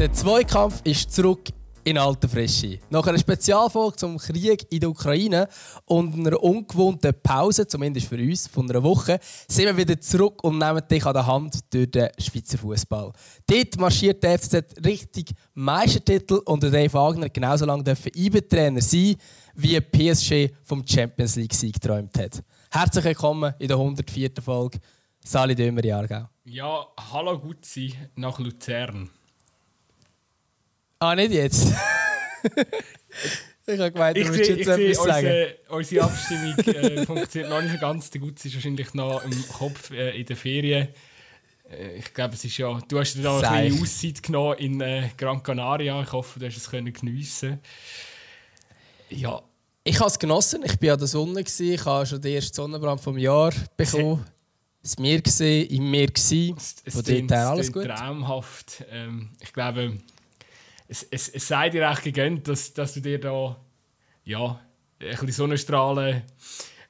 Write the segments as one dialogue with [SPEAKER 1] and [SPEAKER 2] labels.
[SPEAKER 1] Der Zweikampf ist zurück in alter Frische. Nach einer Spezialfolge zum Krieg in der Ukraine und einer ungewohnten Pause, zumindest für uns, von einer Woche, sind wir wieder zurück und nehmen dich an der Hand durch den Schweizer Fußball. Dort marschiert der FCZ richtig Meistertitel und der Dave Wagner genauso lange dürfen IB-Trainer sein, wie PSG vom Champions League-Sieg geträumt hat. Herzlich willkommen in der 104. Folge. Sali Dömer, Jahrgau.
[SPEAKER 2] Ja, hallo Gutzi nach Luzern.
[SPEAKER 1] Ah, nicht jetzt? ich habe gemeint, du
[SPEAKER 2] würdest
[SPEAKER 1] jetzt etwas sagen.
[SPEAKER 2] Unsere, unsere Abstimmung äh, funktioniert noch nicht so ganz. Der Gutzi ist wahrscheinlich noch im Kopf äh, in der Ferien. Äh, ich glaube, es ist ja... Du hast dir da eine kleine Auszeit genommen in äh, Gran Canaria. Ich hoffe, du hast es können geniessen Ja.
[SPEAKER 1] Ich habe es genossen. Ich war an der Sonne. Ich habe schon den ersten Sonnenbrand vom Jahr bekommen. Es war mir, gesehen, in mir. Gewesen. Es,
[SPEAKER 2] Von dort her alles gut. traumhaft. Ähm, ich glaube es, es, es sei dir echt gegönnt, dass, dass du dir da ja, ein bisschen Sonnenstrahlen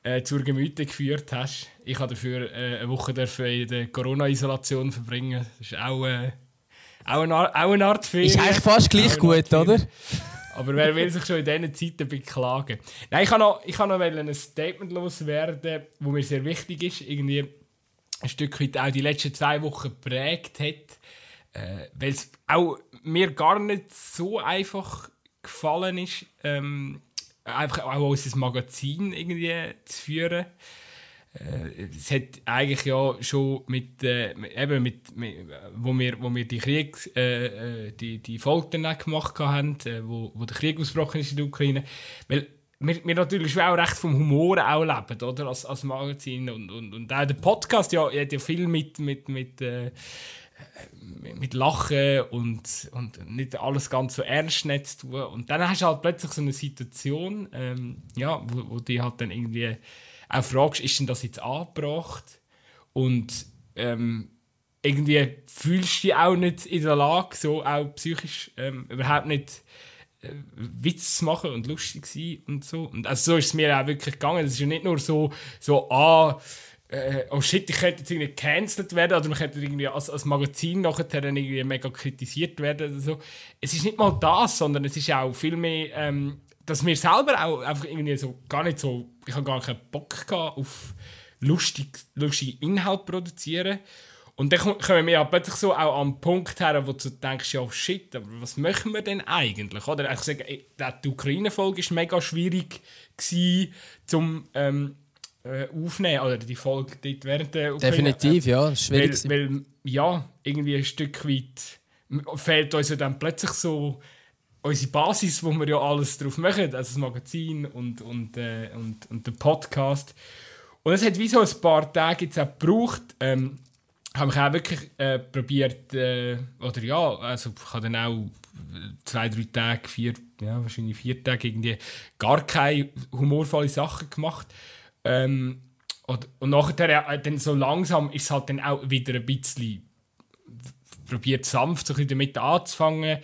[SPEAKER 2] äh, zur Gemüte geführt hast. Ich habe dafür äh, eine Woche in der Corona-Isolation verbringen. Das ist auch, äh, auch, eine, Art, auch eine Art Ferien.
[SPEAKER 1] Ist eigentlich fast gleich gut, oder?
[SPEAKER 2] Aber wer will sich schon in diesen Zeiten beklagen? Nein, ich habe noch, ich noch ein Statement loswerden, das mir sehr wichtig ist. Irgendwie ein Stück weit auch die letzten zwei Wochen geprägt hat. Äh, Weil es auch mir gar nicht so einfach gefallen ist, ähm, einfach auch unser Magazin irgendwie zu führen. Äh, es hat eigentlich ja schon mit, äh, eben mit, mit, wo wir, wo wir die Krieg, äh, äh die, die Folge dann gemacht haben, äh, wo, wo der Krieg ausgebrochen ist in der Ukraine, weil wir, wir natürlich auch recht vom Humor auch leben, oder, als, als Magazin und, und, und auch der Podcast, ja, hat ja viel mit, mit, mit mit Lachen und, und nicht alles ganz so ernst zu tun. Und dann hast du halt plötzlich so eine Situation, ähm, ja, wo, wo du halt dann irgendwie auch fragst, ist denn das jetzt angebracht? Und ähm, irgendwie fühlst du dich auch nicht in der Lage, so auch psychisch ähm, überhaupt nicht äh, Witz zu machen und lustig sein und so. Und also so ist es mir auch wirklich gegangen. Es ist ja nicht nur so, so ah, äh, oh shit, ich könnte jetzt irgendwie gecancelt werden oder man könnte irgendwie als, als Magazin nachher irgendwie mega kritisiert werden oder so. Es ist nicht mal das, sondern es ist auch viel mehr, ähm, dass mir selber auch einfach irgendwie so gar nicht so, ich habe gar keinen Bock gehabt auf lustig, lustige Inhalt produzieren. Und dann kommen wir ja plötzlich so auch am Punkt her, wo du denkst, ja shit, aber was machen wir denn eigentlich? Oder ich sage, die Ukraine-Folge war mega schwierig gewesen, zum ähm, äh, aufnehmen, oder die Folge dort während der
[SPEAKER 1] Ukraine. Definitiv, ja, schwierig.
[SPEAKER 2] Weil, weil, ja, irgendwie ein Stück weit fehlt uns ja dann plötzlich so unsere Basis, wo wir ja alles drauf machen, also das Magazin und, und, äh, und, und der Podcast. Und es hat wie so ein paar Tage jetzt auch gebraucht, ähm, habe ich auch wirklich äh, probiert, äh, oder ja, also ich habe dann auch zwei, drei Tage, vier, ja, wahrscheinlich vier Tage irgendwie gar keine humorvolle Sachen gemacht. Ähm, und, und nachher äh, dann so langsam ist es halt dann auch wieder ein bisschen probiert sanft so damit anzufangen.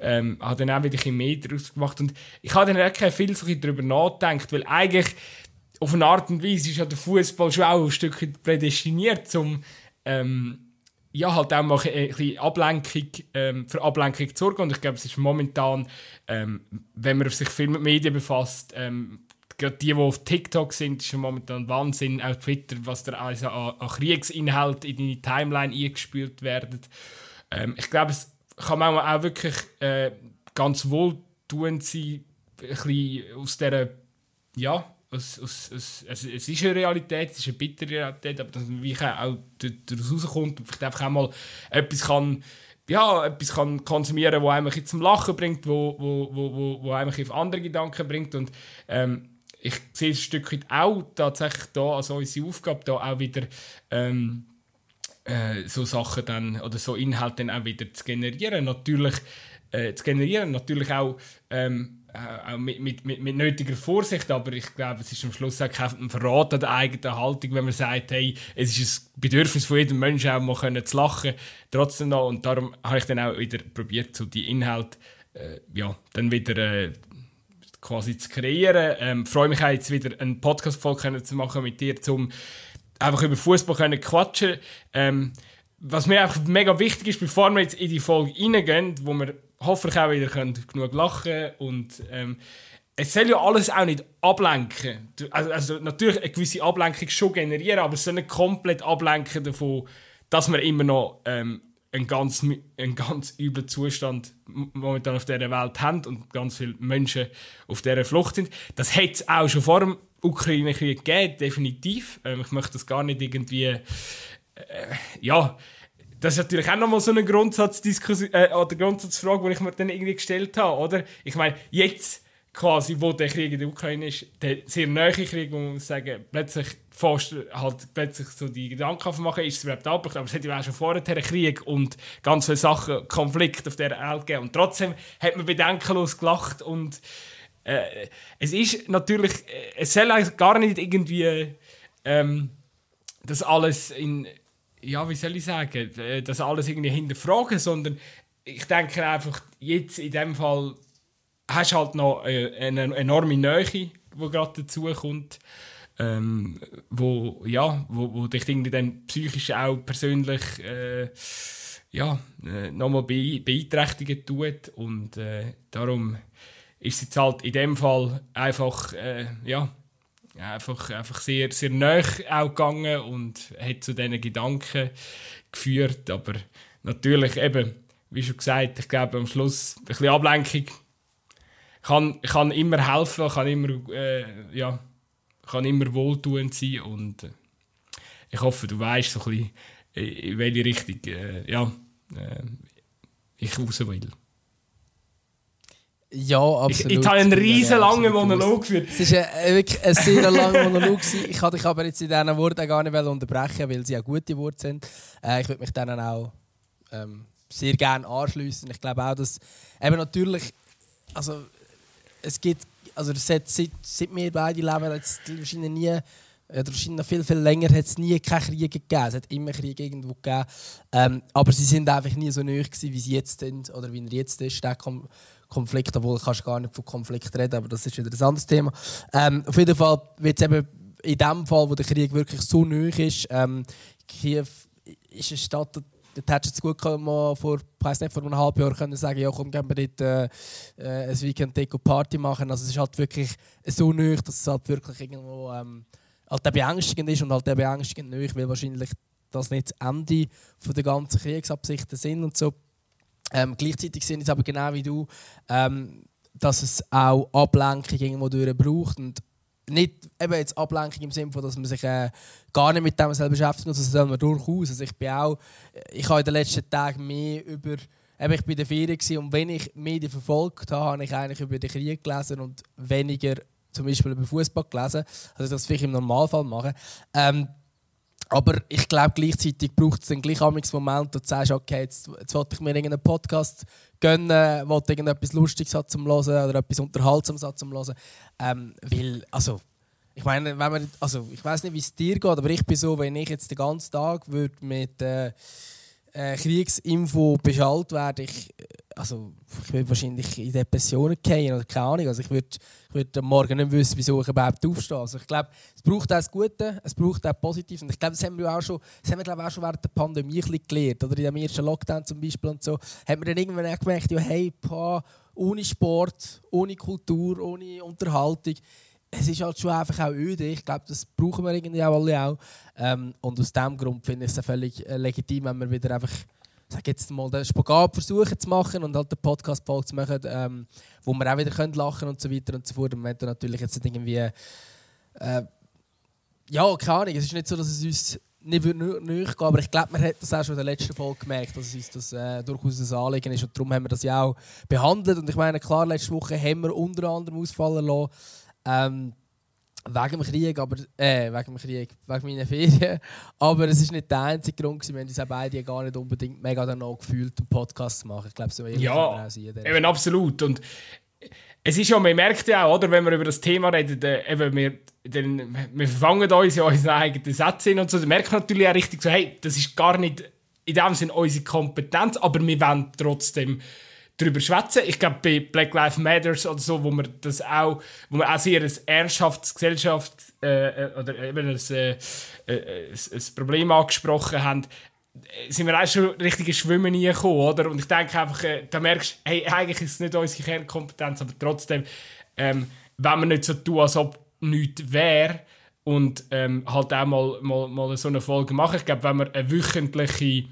[SPEAKER 2] Ähm, habe dann auch wieder ein mehr daraus gemacht und ich habe dann auch viel so darüber nachgedacht, weil eigentlich auf eine Art und Weise ist ja der Fußball schon auch ein Stück prädestiniert, um ähm, ja, halt auch mal ein bisschen Ablenkung, ähm, für Ablenkung zu sorgen. Und ich glaube, es ist momentan, ähm, wenn man sich viel mit Medien befasst, ähm, die, die auf TikTok sind, ist momentan Wahnsinn. Auch Twitter, was da also an, an Kriegsinhalt in deine Timeline eingespült werden. Ähm, ich glaube, es kann man auch wirklich äh, ganz wohltuend sein, ein aus dieser, ja, aus, es ist eine Realität, es ist eine bittere Realität, aber dass wie auch daraus rauskommt vielleicht einfach auch mal etwas kann ja, etwas kann konsumieren, wo einem zum Lachen bringt, wo, wo, wo, wo, wo einem auf andere Gedanken bringt und ähm, ich sehe ein Stück weit auch tatsächlich da als unsere Aufgabe, da auch wieder ähm, äh, so Sachen dann oder so Inhalte dann auch wieder zu generieren. Natürlich äh, zu generieren, natürlich auch, ähm, äh, auch mit, mit, mit, mit, nötiger Vorsicht, aber ich glaube, es ist am Schluss auch kein Verrat an der eigenen Haltung, wenn man sagt, hey, es ist ein Bedürfnis von jedem Menschen auch mal können zu lachen, trotzdem noch, und darum habe ich dann auch wieder probiert, so die Inhalte äh, ja, dann wieder äh, quasi zu kreieren. Ähm, freue mich auch jetzt wieder einen Podcast-Folge zu machen mit dir, um einfach über Fußball zu quatschen. Ähm, was mir einfach mega wichtig ist, bevor wir jetzt in die Folge reingehen, wo wir hoffentlich auch wieder können, genug lachen und ähm, es soll ja alles auch nicht ablenken. Also, also natürlich eine gewisse Ablenkung schon generieren, aber es soll nicht komplett ablenken davon, dass wir immer noch ähm, einen, ganz, einen ganz üblen Zustand momentan auf dieser Welt haben und ganz viele Menschen auf dieser Flucht sind. Das hätte es auch schon vor dem Ukraine-Krieg gegeben, definitiv. Ähm, ich möchte das gar nicht irgendwie... Äh, ja, das ist natürlich auch nochmal so eine Grundsatzdiskussion äh, oder Grundsatzfrage, die ich mir dann irgendwie gestellt habe, oder? Ich meine, jetzt quasi, wo der Krieg in der Ukraine ist, der sehr neue Krieg, wo man muss sagen, plötzlich fast halt plötzlich so die Gedanken machen, ist es überhaupt abbruch, aber es hat ja auch schon vorher einen Krieg und ganz viele Sachen, Konflikte auf dieser Welt gegeben. Und trotzdem hat man bedenkenlos gelacht und äh, es ist natürlich, äh, es soll gar nicht irgendwie ähm, das alles in, ja, wie soll ich sagen, äh, das alles irgendwie hinterfragen, sondern ich denke einfach, jetzt in dem Fall hast halt noch äh, eine enorme Nähe, die gerade dazu kommt, ähm, wo, ja, wo, wo dich irgendwie dann psychisch auch persönlich äh, ja, äh, nochmal beeinträchtigen tut. Und äh, darum ist es jetzt halt in dem Fall einfach, äh, ja, einfach, einfach sehr, sehr nah auch gegangen und hat zu diesen Gedanken geführt, aber natürlich eben, wie schon gesagt, ich glaube am Schluss ein bisschen Ablenkung kann, kann immer helfen, kann immer, äh, ja, kann immer wohltuend sein und äh, ich hoffe, du weißt so ein bisschen, in welche Richtung äh, ja, äh, ich raus will.
[SPEAKER 1] Ja, absolut.
[SPEAKER 2] Ich, ich habe einen riesen langen Monolog geführt.
[SPEAKER 1] Es war ein, wirklich ein sehr langer Monolog. Ich kann dich aber jetzt in diesen Worten gar nicht unterbrechen, weil sie auch gute Worte sind. Äh, ich würde mich dann auch ähm, sehr gerne anschließen. Ich glaube auch, dass eben natürlich, also es gibt, also seit, seit, seit wir beide leben, jetzt wahrscheinlich nie oder wahrscheinlich noch viel, viel länger hat es nie keine Kriege gegeben. Es hat immer Kriege irgendwo gegeben. Ähm, aber sie sind einfach nie so nöch wie sie jetzt sind oder wie er jetzt ist, der Kom Konflikt. Obwohl, du kannst gar nicht von Konflikt reden, aber das ist wieder ein anderes Thema. Ähm, auf jeden Fall wird es eben in dem Fall, wo der Krieg wirklich so nöch ist, ähm, Kiew ist eine Stadt, Dort hättest du gut mal vor, nicht, vor einem halben Jahr können sagen ja komm, gehen wir dort äh, äh ein Weekend Deko Party machen. Also es ist halt wirklich so nöch, dass es halt wirklich irgendwo ähm, halt beängstigend ist und halt beängstigend nöch, weil wahrscheinlich das nicht das Ende von der ganzen Kriegsabsichten sind und so. Ähm, gleichzeitig sind es aber genau wie du, ähm, dass es auch Ablenkung irgendwo durch braucht und nicht eben jetzt Ablenkung im Sinne von, dass man sich äh, gar nicht mit dem selber beschäftigt, sondern das durchaus. Also ich bin auch, ich habe in den letzten Tagen mehr über, eben ich bin in der Ferien und wenn ich Medien verfolgt habe, habe ich eigentlich über den Krieg gelesen und weniger zum Beispiel über Fußball gelesen. Also das vielleicht im Normalfall machen. Ähm, aber ich glaube, gleichzeitig braucht es einen gleich Moment, wo du sagst, okay, jetzt, jetzt wollte ich mir irgendeinen Podcast gönnen, wollte irgendetwas Lustiges zum Hören oder etwas Unterhaltsames zum Hören. Ähm, weil, also, ich meine, wenn man, also, ich weiß nicht, wie es dir geht, aber ich bin so, wenn ich jetzt den ganzen Tag würde mit äh, äh, Kriegsinfo beschallt werde, ich, also, ich würde wahrscheinlich in Depressionen gehen oder keine Ahnung. Also ich würde ich würd am Morgen nicht wissen, wieso ich überhaupt aufstehe. Also ich glaube, es braucht auch das Gute, es braucht auch Positives. Und ich glaube, das haben wir auch schon, das haben wir, glaube auch schon während der Pandemie gelernt. Oder in dem ersten Lockdown zum Beispiel und so, hat man dann irgendwann auch gemerkt, ja, hey, pa, ohne Sport, ohne Kultur, ohne Unterhaltung, es ist halt schon einfach auch öde. Ich glaube, das brauchen wir irgendwie auch alle auch. Ähm, und aus diesem Grund finde ich es völlig äh, legitim, wenn wir wieder einfach sag jetzt mal, den Spagat versuchen zu machen und halt den podcast zu machen, ähm, wo wir auch wieder können lachen und so weiter und so fort. Und wenn du natürlich jetzt irgendwie äh, ja, keine Ahnung, es ist nicht so, dass es uns nicht näher aber ich glaube, man hat das auch schon in der letzten Folge gemerkt, dass uns das äh, durchaus ein Anliegen ist. Und darum haben wir das ja auch behandelt. Und ich meine, klar, letzte Woche haben wir unter anderem ausfallen lassen, ähm, wegen dem Krieg, aber, äh, wegen dem Krieg, wegen meiner Ferien. Aber es ist nicht der einzige Grund, wir haben uns beide gar nicht unbedingt mega danach gefühlt, einen Podcast zu machen. Ich glaube, so
[SPEAKER 2] ja, eben absolut. Und es ist ja, man merkt ja auch, oder, wenn wir über das Thema reden, äh, eben wir, dann, wir verfangen uns ja unsere eigenen Sätze und so, dann merkt man natürlich auch richtig so, hey, das ist gar nicht in dem Sinne unsere Kompetenz, aber wir wollen trotzdem darüber schwätzen. Ich glaube, bei Black Lives Matters oder so, wo wir das auch, wo wir auch sehr ein Ernsthaftsgesellschaft äh, äh, oder eben ein, äh, äh, ein, Problem angesprochen haben, sind wir auch schon richtig Schwimmen reingekommen, oder? Und ich denke einfach, äh, da merkst du, hey, eigentlich ist es nicht unsere Kernkompetenz, aber trotzdem, ähm, wenn wir nicht so tun, als ob nichts wäre und ähm, halt auch mal, mal, mal so eine Folge machen. Ich glaube, wenn wir eine wöchentliche,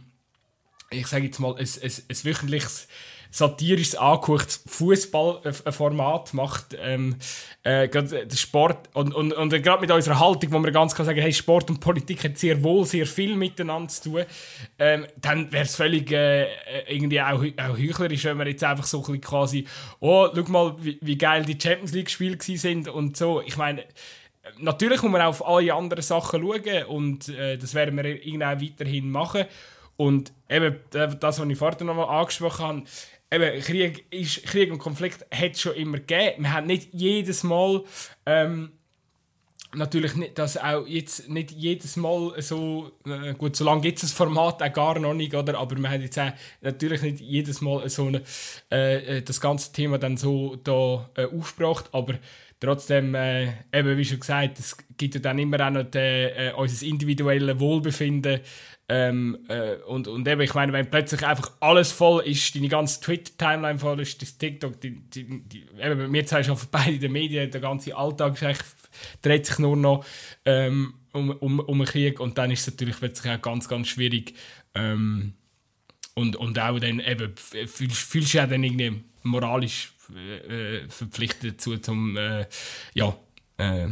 [SPEAKER 2] ich sage jetzt mal, ein, ein, ein wöchentliches satirisches angehauchtes Fußballformat macht. Ähm, äh, der Sport und, und, und gerade mit unserer Haltung, wo wir ganz klar sagen, hey, Sport und Politik hat sehr wohl sehr viel miteinander zu tun, ähm, dann wäre es völlig äh, irgendwie auch, auch heuchlerisch, wenn wir jetzt einfach so ein quasi, oh, schau mal, wie, wie geil die Champions League Spiele sind und so. Ich meine, natürlich muss man auf alle anderen Sachen schauen und äh, das werden wir irgendwie auch weiterhin machen. Und eben das, was ich vorhin noch mal angesprochen habe, eben, Krieg, ist, Krieg und Konflikt hat es schon immer gegeben. Wir haben nicht jedes Mal, ähm, natürlich nicht, dass auch jetzt nicht jedes Mal so, äh, gut, so lange gibt es das Format auch gar noch nicht, oder? aber wir haben jetzt auch natürlich nicht jedes Mal so eine, äh, äh, das ganze Thema dann so da äh, aufgebracht, aber trotzdem, äh, eben wie schon gesagt, es gibt ja dann immer auch noch die, äh, unser individuelles Wohlbefinden ähm, äh, und, und eben, ich meine, wenn plötzlich einfach alles voll ist, deine ganze Twitter-Timeline voll ist, das TikTok, die, die, die, eben, mir zeigst du vorbei in den Medien, der ganze Alltag ist dreht sich nur noch ähm, um, um, um einen Krieg und dann ist es natürlich plötzlich auch ganz, ganz schwierig. Ähm, und, und auch dann eben, fühlst, fühlst du ja dann irgendwie moralisch äh, äh verpflichtet dazu, zum, äh, ja, äh,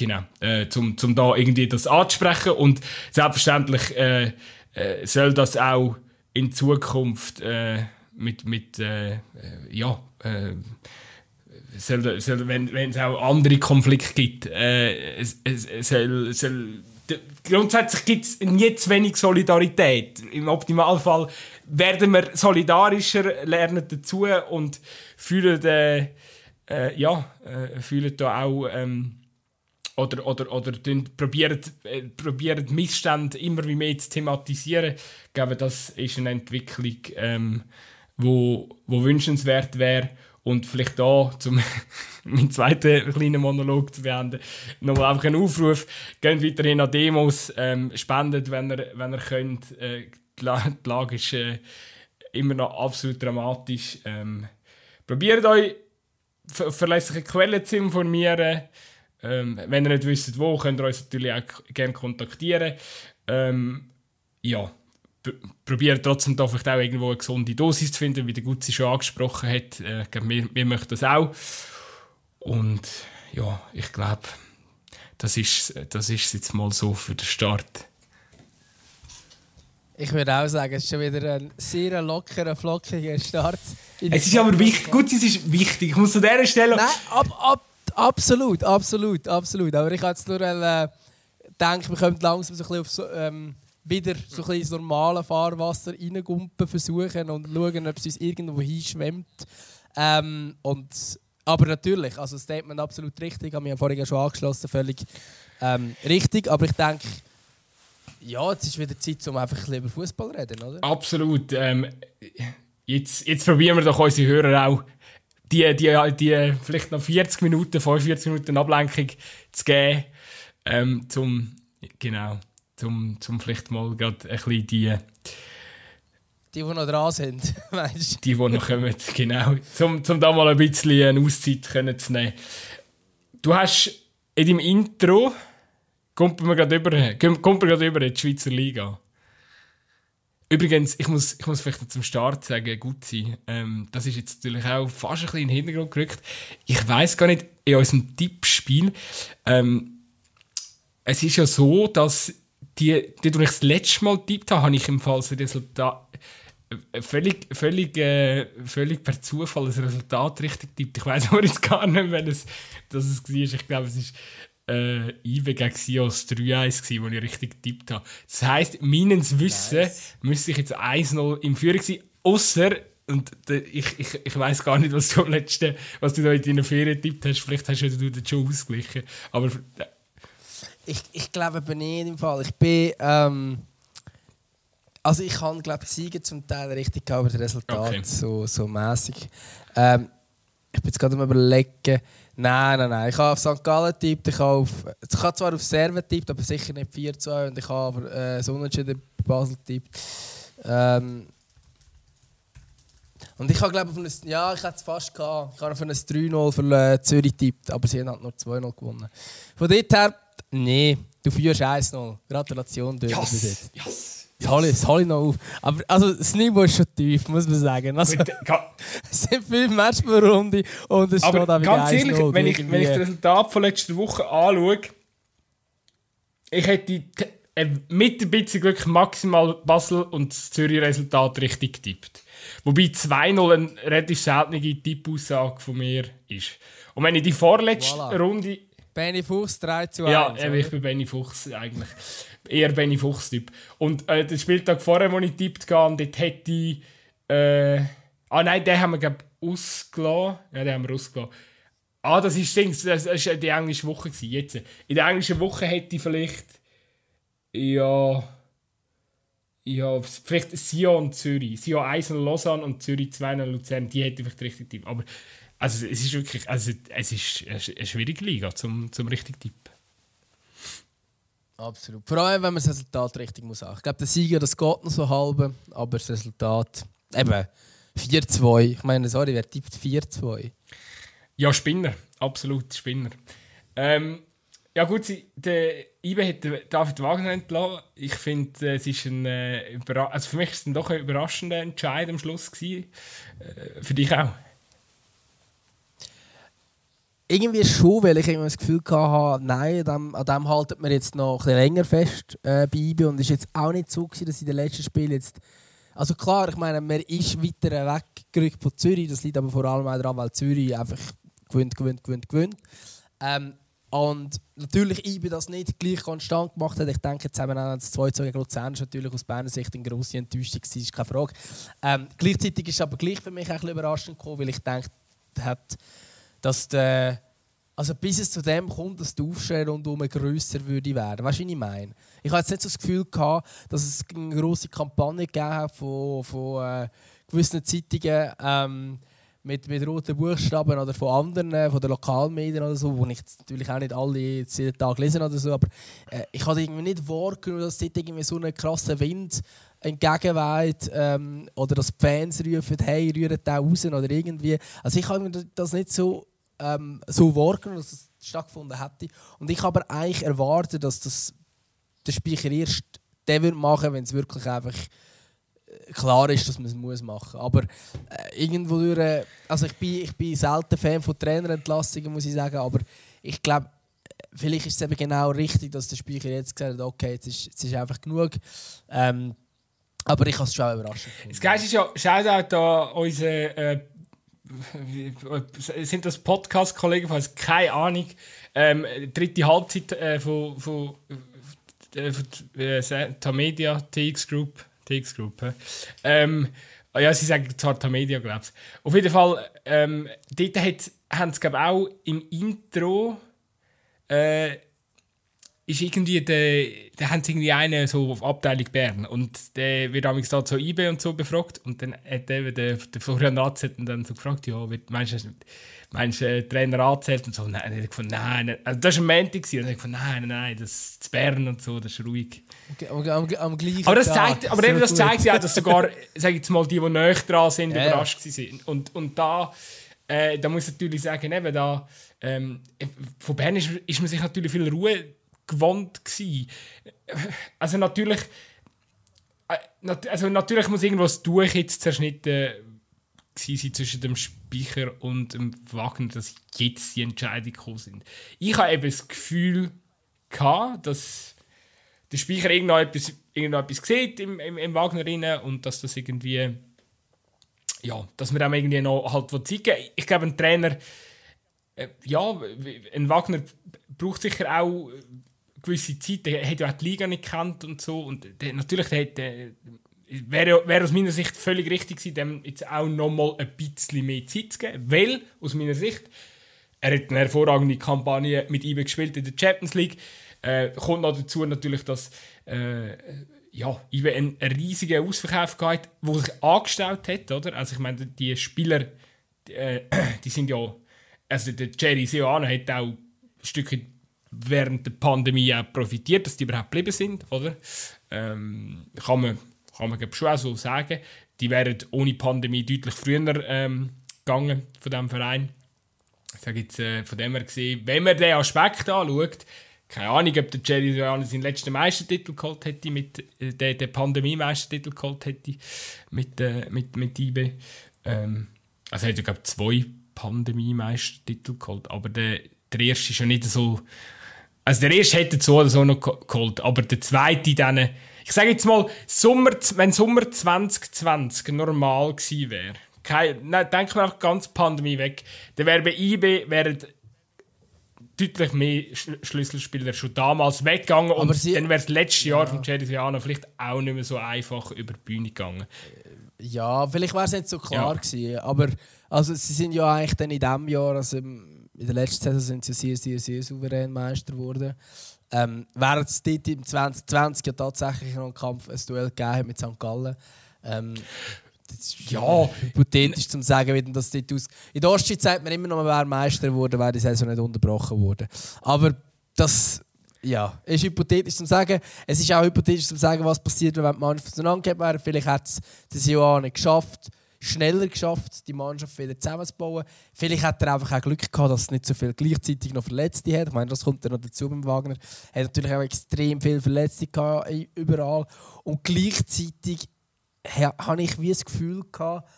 [SPEAKER 2] Genau, äh, zum, zum da irgendwie das anzusprechen und selbstverständlich äh, äh, soll das auch in Zukunft äh, mit, mit äh, äh, ja, soll, soll, wenn, es auch andere Konflikte gibt, es, soll, soll, grundsätzlich gibt es nie zu wenig Solidarität. Im Optimalfall werden wir solidarischer, lernen dazu und fühlen, äh, ja, fühlen da auch ähm, oder, oder, oder probieren, äh, Missstände immer wie mehr zu thematisieren. Ich glaube, das ist eine Entwicklung, ähm, wo, wo wünschenswert wäre. Und vielleicht da, um meinen zweiten kleinen Monolog zu beenden, nochmal einfach einen Aufruf. Geht weiterhin an Demos, ähm, spendet, wenn ihr, wenn ihr könnt. Äh, die Lage ist äh, immer noch absolut dramatisch. Ähm, probiert euch verlässliche Quellen zu informieren. Ähm, wenn ihr nicht wisst, wo, könnt ihr uns natürlich auch gerne kontaktieren. Ähm, ja, probiert trotzdem da vielleicht auch irgendwo eine gesunde Dosis zu finden, wie der Gutzi schon angesprochen hat. Äh, wir, wir möchten das auch. Und ja, ich glaube, das ist, das ist jetzt mal so für den Start.
[SPEAKER 1] Ich würde auch sagen, es ist schon wieder ein sehr lockerer, flockiger Start.
[SPEAKER 2] Es ist aber wichtig, gut, es ist wichtig. Ich muss an dieser Stelle...
[SPEAKER 1] Nein, ab, ab, Absolut, absolut, absolut. Aber ich jetzt nur äh, gedacht, wir könnten langsam so ein bisschen auf so, ähm, wieder so ein bisschen ins normale Fahrwasser reingumpen versuchen und schauen, ob es uns irgendwo hinschwemmt. Ähm, und, aber natürlich, also Statement absolut richtig, ich habe mich vorhin schon angeschlossen, völlig ähm, richtig. Aber ich denke, ja, jetzt ist wieder Zeit, um einfach ein bisschen über Fußball zu reden, oder?
[SPEAKER 2] Absolut. Ähm, jetzt, jetzt probieren wir doch unsere Hörer auch die, die, die vielleicht noch 40 Minuten, 45 Minuten Ablenkung zu geben, ähm, zum, genau, zum, zum vielleicht mal gerade ein bisschen die...
[SPEAKER 1] Die, die noch dran sind, meinst
[SPEAKER 2] du? Die, die noch kommen, genau. Zum, zum da mal ein bisschen eine Auszeit können zu nehmen. Du hast in deinem Intro, kommt man gerade über, kommt man gerade über in die Schweizer Liga. Übrigens, ich muss, ich muss vielleicht zum Start sagen, gut sein. Ähm, das ist jetzt natürlich auch fast ein bisschen in den Hintergrund gerückt. Ich weiß gar nicht, in unserem Tippspiel, ähm, es ist ja so, dass die, die, die ich das letzte Mal getippt habe, habe ich im Fall das Resultat äh, völlig, völlig, äh, völlig per Zufall das Resultat richtig tippt. Ich weiß aber jetzt gar nicht, wenn es, dass es war. Ich glaube, es ist äh, IWE gegen Sios 3-1 wo ich richtig getippt habe. Das heisst, meines Wissen nice. müsste ich jetzt 1-0 im Führung sein, außer und ich, ich, ich weiß gar nicht, was du am letzten, was du da in deiner Ferien getippt hast. Vielleicht hast du das schon ausgeglichen. Aber äh.
[SPEAKER 1] ich, ich glaube bei nicht im Fall. Ich bin ähm, also ich habe glaube Siege zum Teil richtig aber das Resultat okay. so, so mäßig. Ähm, ich bin jetzt gerade am überlegen. Nein, nein, nein. Ich habe auf St. Gallen tippt, ich habe, auf, ich habe zwar auf Serve tippt, aber sicher nicht 4-2 und ich habe aber äh, unentschieden bei Basel tippt. Ähm, und ich habe glaube auf ein, ja, ich hätte es fast gehabt. Ich habe auf ein 3-0 für äh, Zürich tippt, aber sie haben halt nur 2-0 gewonnen. Von dort her, nee, du führst 1-0. Gratulation, du
[SPEAKER 2] yes,
[SPEAKER 1] bis jetzt.
[SPEAKER 2] Yes.
[SPEAKER 1] Das hole ich, ich noch auf. Aber also, das Niveau ist schon tief, muss man sagen. Also, es sind fünf Matches pro Runde und es steht auch
[SPEAKER 2] ganz ehrlich, wenn ich, wenn ich das Resultat von letzter Woche anschaue, ich hätte äh, mit ein bisschen Glück maximal Basel und das Zürich-Resultat richtig getippt. Wobei 2-0 eine relativ seltene Tippaussage von mir ist. Und wenn ich die vorletzte voilà. Runde...
[SPEAKER 1] Benny Fuchs 3 zu 1.
[SPEAKER 2] Ja, ich bin Benny Fuchs eigentlich eher Benny Fuchs-Typ. Und äh, den Spieltag vorher, wo ich tippt habe, dort hätte ich. Äh, ah nein, den haben wir, glaube ich, ausgelassen. Ja, den haben wir ausgelassen. Ah, das ist Dings, das war die englische Woche. Gewesen, jetzt. In der englischen Woche hätte ich vielleicht. Ja. Ja, vielleicht Sion Zürich. Sion 1 und Lausanne und Zürich 2 und Luzern. Die hätte ich vielleicht richtig tippen. Aber also, es ist wirklich. Also, es ist eine schwierige Liga zum, zum richtig tippen.
[SPEAKER 1] Absolut. Vor allem, wenn man das Resultat richtig muss sagen. Ich glaube, der Sieger, das geht noch so halb, aber das Resultat, eben 4-2. Ich meine, sorry, wer tippt 4-2?
[SPEAKER 2] Ja, Spinner. Absolut Spinner. Ähm, ja gut, der IBE hat David Wagner entlassen. Ich finde, es ist ein äh, also für mich ist es doch ein überraschender Entscheid am Schluss gewesen. Äh, für dich auch?
[SPEAKER 1] Irgendwie schon, weil ich irgendwie das Gefühl hatte, nein, an dem, haltet man jetzt noch ein länger fest äh, bei IB und es ist jetzt auch nicht so gewesen, dass in den letzten Spielen jetzt also klar, ich meine, man ist weiter weggerückt von Zürich, das liegt aber vor allem auch daran, weil Zürich einfach gewinnt, gewinnt, gewinnt, gewinnt. Ähm, und natürlich IB das nicht gleich konstant gemacht hat. Ich denke, zusammen auch das 2 gegen Luzern ist natürlich aus Berner Sicht eine grosse Enttäuschung, das ist keine Frage. Ähm, gleichzeitig ist es aber gleich für mich ein bisschen überraschend gekommen, weil ich denke, hat dass der, also bis es zu dem kommt, dass die Aufschrei rundherum grösser würde werden. Weißt du, was ich meine? Ich hatte nicht so das Gefühl, gehabt, dass es eine grosse Kampagne gegeben von, von äh, gewissen Zeitungen ähm, mit, mit roten Buchstaben oder von anderen, äh, von den Lokalmedien oder so, wo ich natürlich auch nicht alle jeden Tag lesen oder so, aber äh, ich hatte irgendwie nicht wahrgenommen, dass dort irgendwie so einen krassen Wind entgegenweht ähm, oder dass die Fans rufen, hey, rührt da raus oder irgendwie. Also ich habe das nicht so ähm, so wahrgenommen, dass es stattgefunden hätte. Und ich habe eigentlich erwartet, dass das der Speicher erst der wird machen, wenn es wirklich einfach äh, klar ist, dass man es muss machen. Aber äh, irgendwo durch, äh, also ich bin, ich bin selten Fan von Trainerentlassungen, muss ich sagen, aber ich glaube, vielleicht ist es eben genau richtig, dass der Speicher jetzt gesagt hat, okay, jetzt ist, jetzt ist einfach genug. Ähm, aber ich habe es schon überrascht.
[SPEAKER 2] Das Geist ist ja, Shoutout an unsere äh, sind das Podcast-Kollegen, falls keine Ahnung, ähm, dritte Halbzeit äh, von, von, äh, von äh, Tamedia, TX Group, TX Group, ähm, ja, sie sagen zwar Tamedia, glaube ich. Auf jeden Fall, ähm, dort hat, haben sie, glaube auch im Intro äh, ist irgendwie der, da haben irgendwie einen so auf Abteilung Bern und der wird damals da so IB und so befragt und dann hat der, der, der Florian Ratzelt dann so gefragt, ja, wird, meinst du, meinst du, der Trainer anzählt und so, nein, er gefunden, nein, also das war ein Montag und hat gefunden, nein, nein, das ist Bern und so, das ist ruhig.
[SPEAKER 1] Okay, am, am, gleichen
[SPEAKER 2] aber das zeigt, Tag, aber eben das zeigt ja, dass sogar, sag jetzt mal, die, die näher dran sind, ja, überrascht waren. Und, und da, äh, da muss ich natürlich sagen, eben da, ähm, von Bern ist, ist man sich natürlich viel Ruhe gewohnt gewesen. Also natürlich, äh, also natürlich muss irgendwas durch jetzt zerschnitten sein zwischen dem Speicher und dem Wagner, dass jetzt die Entscheidungen gekommen sind. Ich habe eben das Gefühl gehabt, dass der Speicher irgendwo etwas, irgendwo etwas sieht im, im, im Wagner rein und dass das irgendwie ja, dass wir dem irgendwie noch halt zeigen Ich glaube, ein Trainer äh, ja, ein Wagner braucht sicher auch gewisse Zeit, der hat ja auch die Liga nicht kennt und so. Und der, natürlich der der, wäre, wäre aus meiner Sicht völlig richtig gewesen, dem jetzt auch noch mal ein bisschen mehr Zeit zu geben. Weil, aus meiner Sicht, er hat eine hervorragende Kampagne mit ihm gespielt in der Champions League. Äh, kommt noch dazu natürlich, dass äh, ja, IBE einen, riesigen Ausverkauf gehabt der sich angestellt hat. Oder? Also ich meine, die Spieler äh, die sind ja, also der Jerry Seoane hat auch ein Stückchen während der Pandemie auch profitiert, dass die überhaupt geblieben sind, oder? Ähm, kann man, kann man schon auch so sagen. Die wären ohne Pandemie deutlich früher ähm, gegangen von diesem Verein. Ich sage jetzt äh, von dem her gesehen, wenn man den Aspekt anschaut, keine Ahnung, ob der Jerry Johannes seinen letzten Meistertitel geholt hätte, mit, äh, den, den Pandemie-Meistertitel geholt hätte mit, äh, mit, mit IB. Ähm, also er hat ja, glaube zwei Pandemie-Meistertitel geholt, aber der, der erste ist ja nicht so... Also der erste hätte so oder so noch geholt, aber der zweite dann... Ich sage jetzt mal, Sommer, wenn Sommer 2020 normal gewesen wäre, nein, denken wir einfach ganz Pandemie weg, dann wäre bei IB wären deutlich mehr Schlüsselspieler schon damals weggegangen und sie, dann wäre das letzte Jahr ja. von Jerry Triano vielleicht auch nicht mehr so einfach über die Bühne gegangen.
[SPEAKER 1] Ja, vielleicht wäre es nicht so klar ja. gewesen, aber also sie sind ja eigentlich dann in diesem Jahr, also in der letzten Saison sind sie sehr, sehr, sehr souverän Meister geworden. Ähm, während es dort im 2020 ja tatsächlich noch einen Kampf, ein Duell gegeben mit St. Gallen. Ähm, ja, hypothetisch zu sagen, wie das dort aus. In der Ostsee sagt man immer noch, wäre Meister geworden, wäre die Saison nicht unterbrochen worden. Aber das ja, ist hypothetisch zu sagen. Es ist auch hypothetisch zu sagen, was passiert, wenn die Mannschaft auseinandergeht wäre. Vielleicht hat es das Jahr nicht geschafft, schneller geschafft, die Mannschaft wieder zusammenzubauen. Vielleicht hat er einfach auch Glück gehabt, dass es nicht so viel gleichzeitig noch Verletzte hat. Ich meine, das kommt dann noch dazu beim Wagner. Er hat natürlich auch extrem viele Verletzte gehabt, überall. Und gleichzeitig habe ich wie das Gefühl gehabt,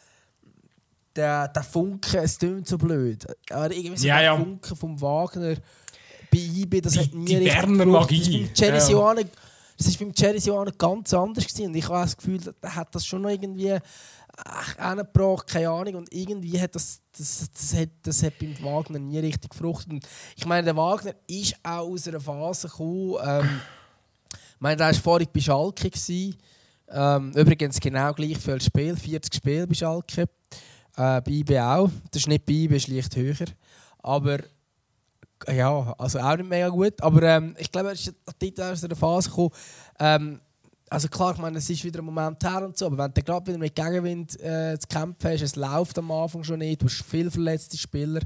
[SPEAKER 1] der, der Funke, es klingt so blöd, aber irgendwie so
[SPEAKER 2] ja,
[SPEAKER 1] der
[SPEAKER 2] ja.
[SPEAKER 1] Funke vom Wagner bei IB, das
[SPEAKER 2] die,
[SPEAKER 1] hat nie
[SPEAKER 2] die Berner Magie.
[SPEAKER 1] Das war beim Jerry Sioane ganz anders gewesen. und ich habe das Gefühl, er hat das schon noch irgendwie angebracht, keine Ahnung, und irgendwie hat das, das, das, hat, das hat beim Wagner nie richtig gefruchtet. Ich meine, der Wagner ist auch aus einer Phase gekommen, ähm, ich meine, der war vorhin bei Schalke, ähm, übrigens genau gleich viel Spiel, 40 Spiele bei Schalke. Äh, bei IB auch. Das ist nicht bei IB, ist leicht höher. Aber ja, also auch nicht mega gut. Aber ähm, ich glaube, er ist dort aus einer Phase gekommen. Ähm, also klar, ich meine, es ist wieder ein Moment her und so, aber wenn du gerade wieder mit Gegenwind äh, zu kämpfen hast, es läuft am Anfang schon nicht, du hast viel verletzte Spieler.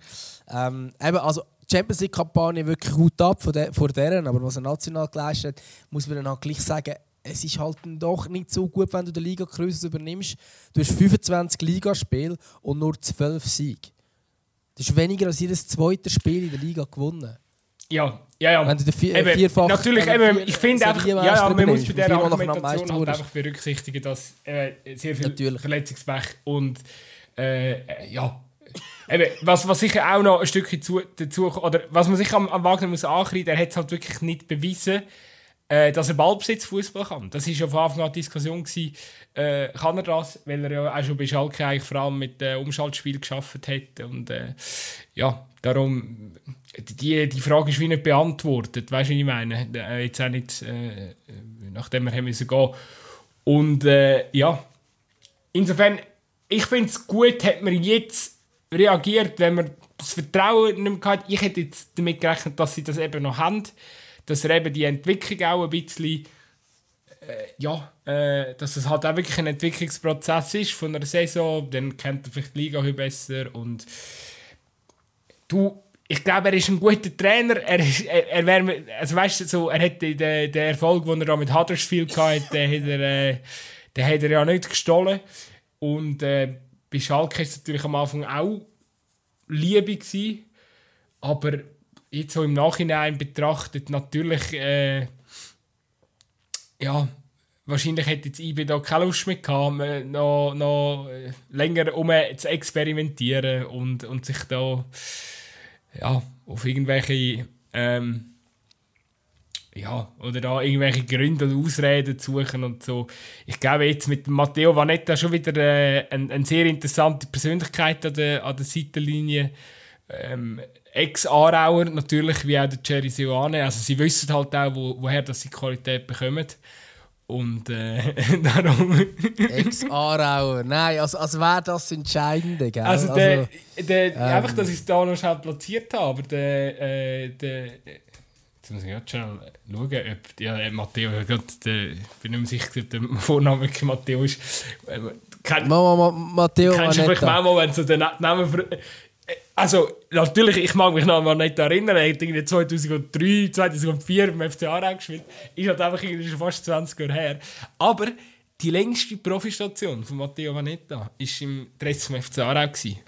[SPEAKER 1] Ähm, eben, also die Champions League-Kampagne wirklich gut ab vor, de deren, aber was er national geleistet hat, muss man dann auch gleich sagen, es ist halt doch nicht so gut, wenn du den Liga Cruises übernimmst. Du hast 25 Ligaspiele und nur 12 Siege. Das ist weniger als jedes zweite Spiel in der Liga gewonnen.
[SPEAKER 2] Ja, ja, ja.
[SPEAKER 1] Wenn du den vier,
[SPEAKER 2] eben,
[SPEAKER 1] vierfach,
[SPEAKER 2] natürlich, eben, ich finde einfach, ja, ja, man muss bei dieser Argumentation halt einfach berücksichtigen, dass äh, sehr viel natürlich. Verletzungspech und äh, ja, eben, was, was sicher auch noch ein Stückchen zu, dazu, oder was man sich am, am Wagner muss ankreiden, er hat es halt wirklich nicht bewiesen, äh, dass er Ballbesitz-Fußball kann. Das war ja von Anfang an die Diskussion. Gewesen, äh, kann er das? Weil er ja auch schon bei Schalke eigentlich vor allem mit äh, Umschaltspiel geschafft hat. Und äh, ja, darum, die, die Frage ist wie nicht beantwortet. Weißt du, was ich meine? Äh, jetzt auch nicht, äh, nachdem wir haben müssen gehen. Und äh, ja, insofern, ich finde es gut, hat man jetzt reagiert, wenn man das Vertrauen nicht mehr hat. Ich hätte jetzt damit gerechnet, dass sie das eben noch haben dass er eben die Entwicklung auch ein bisschen, äh, ja, äh, dass es halt auch wirklich ein Entwicklungsprozess ist von einer Saison, dann kennt er vielleicht die Liga besser und du, ich glaube, er ist ein guter Trainer. Er, er, er wäre, also weißt so, er hat den, den Erfolg, den er da mit Huddersfield hatte, den hat er, äh, den hat er ja nicht gestohlen. Und äh, bei Schalke war es natürlich am Anfang auch Liebe gewesen, aber jetzt so im Nachhinein betrachtet, natürlich, äh, ja, wahrscheinlich hätte jetzt IB da keine Lust mehr gehabt, noch, noch länger um zu experimentieren und, und sich da ja, auf irgendwelche ähm, ja, oder da irgendwelche Gründe oder Ausreden zu suchen und so. Ich glaube jetzt mit Matteo Vanetta schon wieder äh, eine, eine sehr interessante Persönlichkeit an der, an der Seitenlinie. Ähm, Ex-Arauer natürlich, wie auch der Jerry Sioane. Also sie wissen halt auch, wo, woher das sie Qualität bekommen. Und äh, darum.
[SPEAKER 1] Ex-Arauer, nein, also, also wäre das Entscheidende, gell?
[SPEAKER 2] Also, der, also, der, ähm, einfach, dass ich es da noch schnell platziert habe, aber der, äh, der Jetzt muss ich gerade schnell schauen, ob ja, Matteo, ich bin nicht mehr sicher, ob der Vorname wirklich Matteo ist. Kenn,
[SPEAKER 1] Mama, Ma Matteo
[SPEAKER 2] kennst du vielleicht manchmal, wenn so den Namen... Also, natürlich, ich mag mich noch mal nicht erinnern, er hat irgendwie 2003, 2004 beim FC Aarau gespielt. Ist halt einfach irgendwie schon fast 20 Jahre her. Aber die längste Profistation von Matteo Vanetta war im Dress vom FC Aarau. gewesen.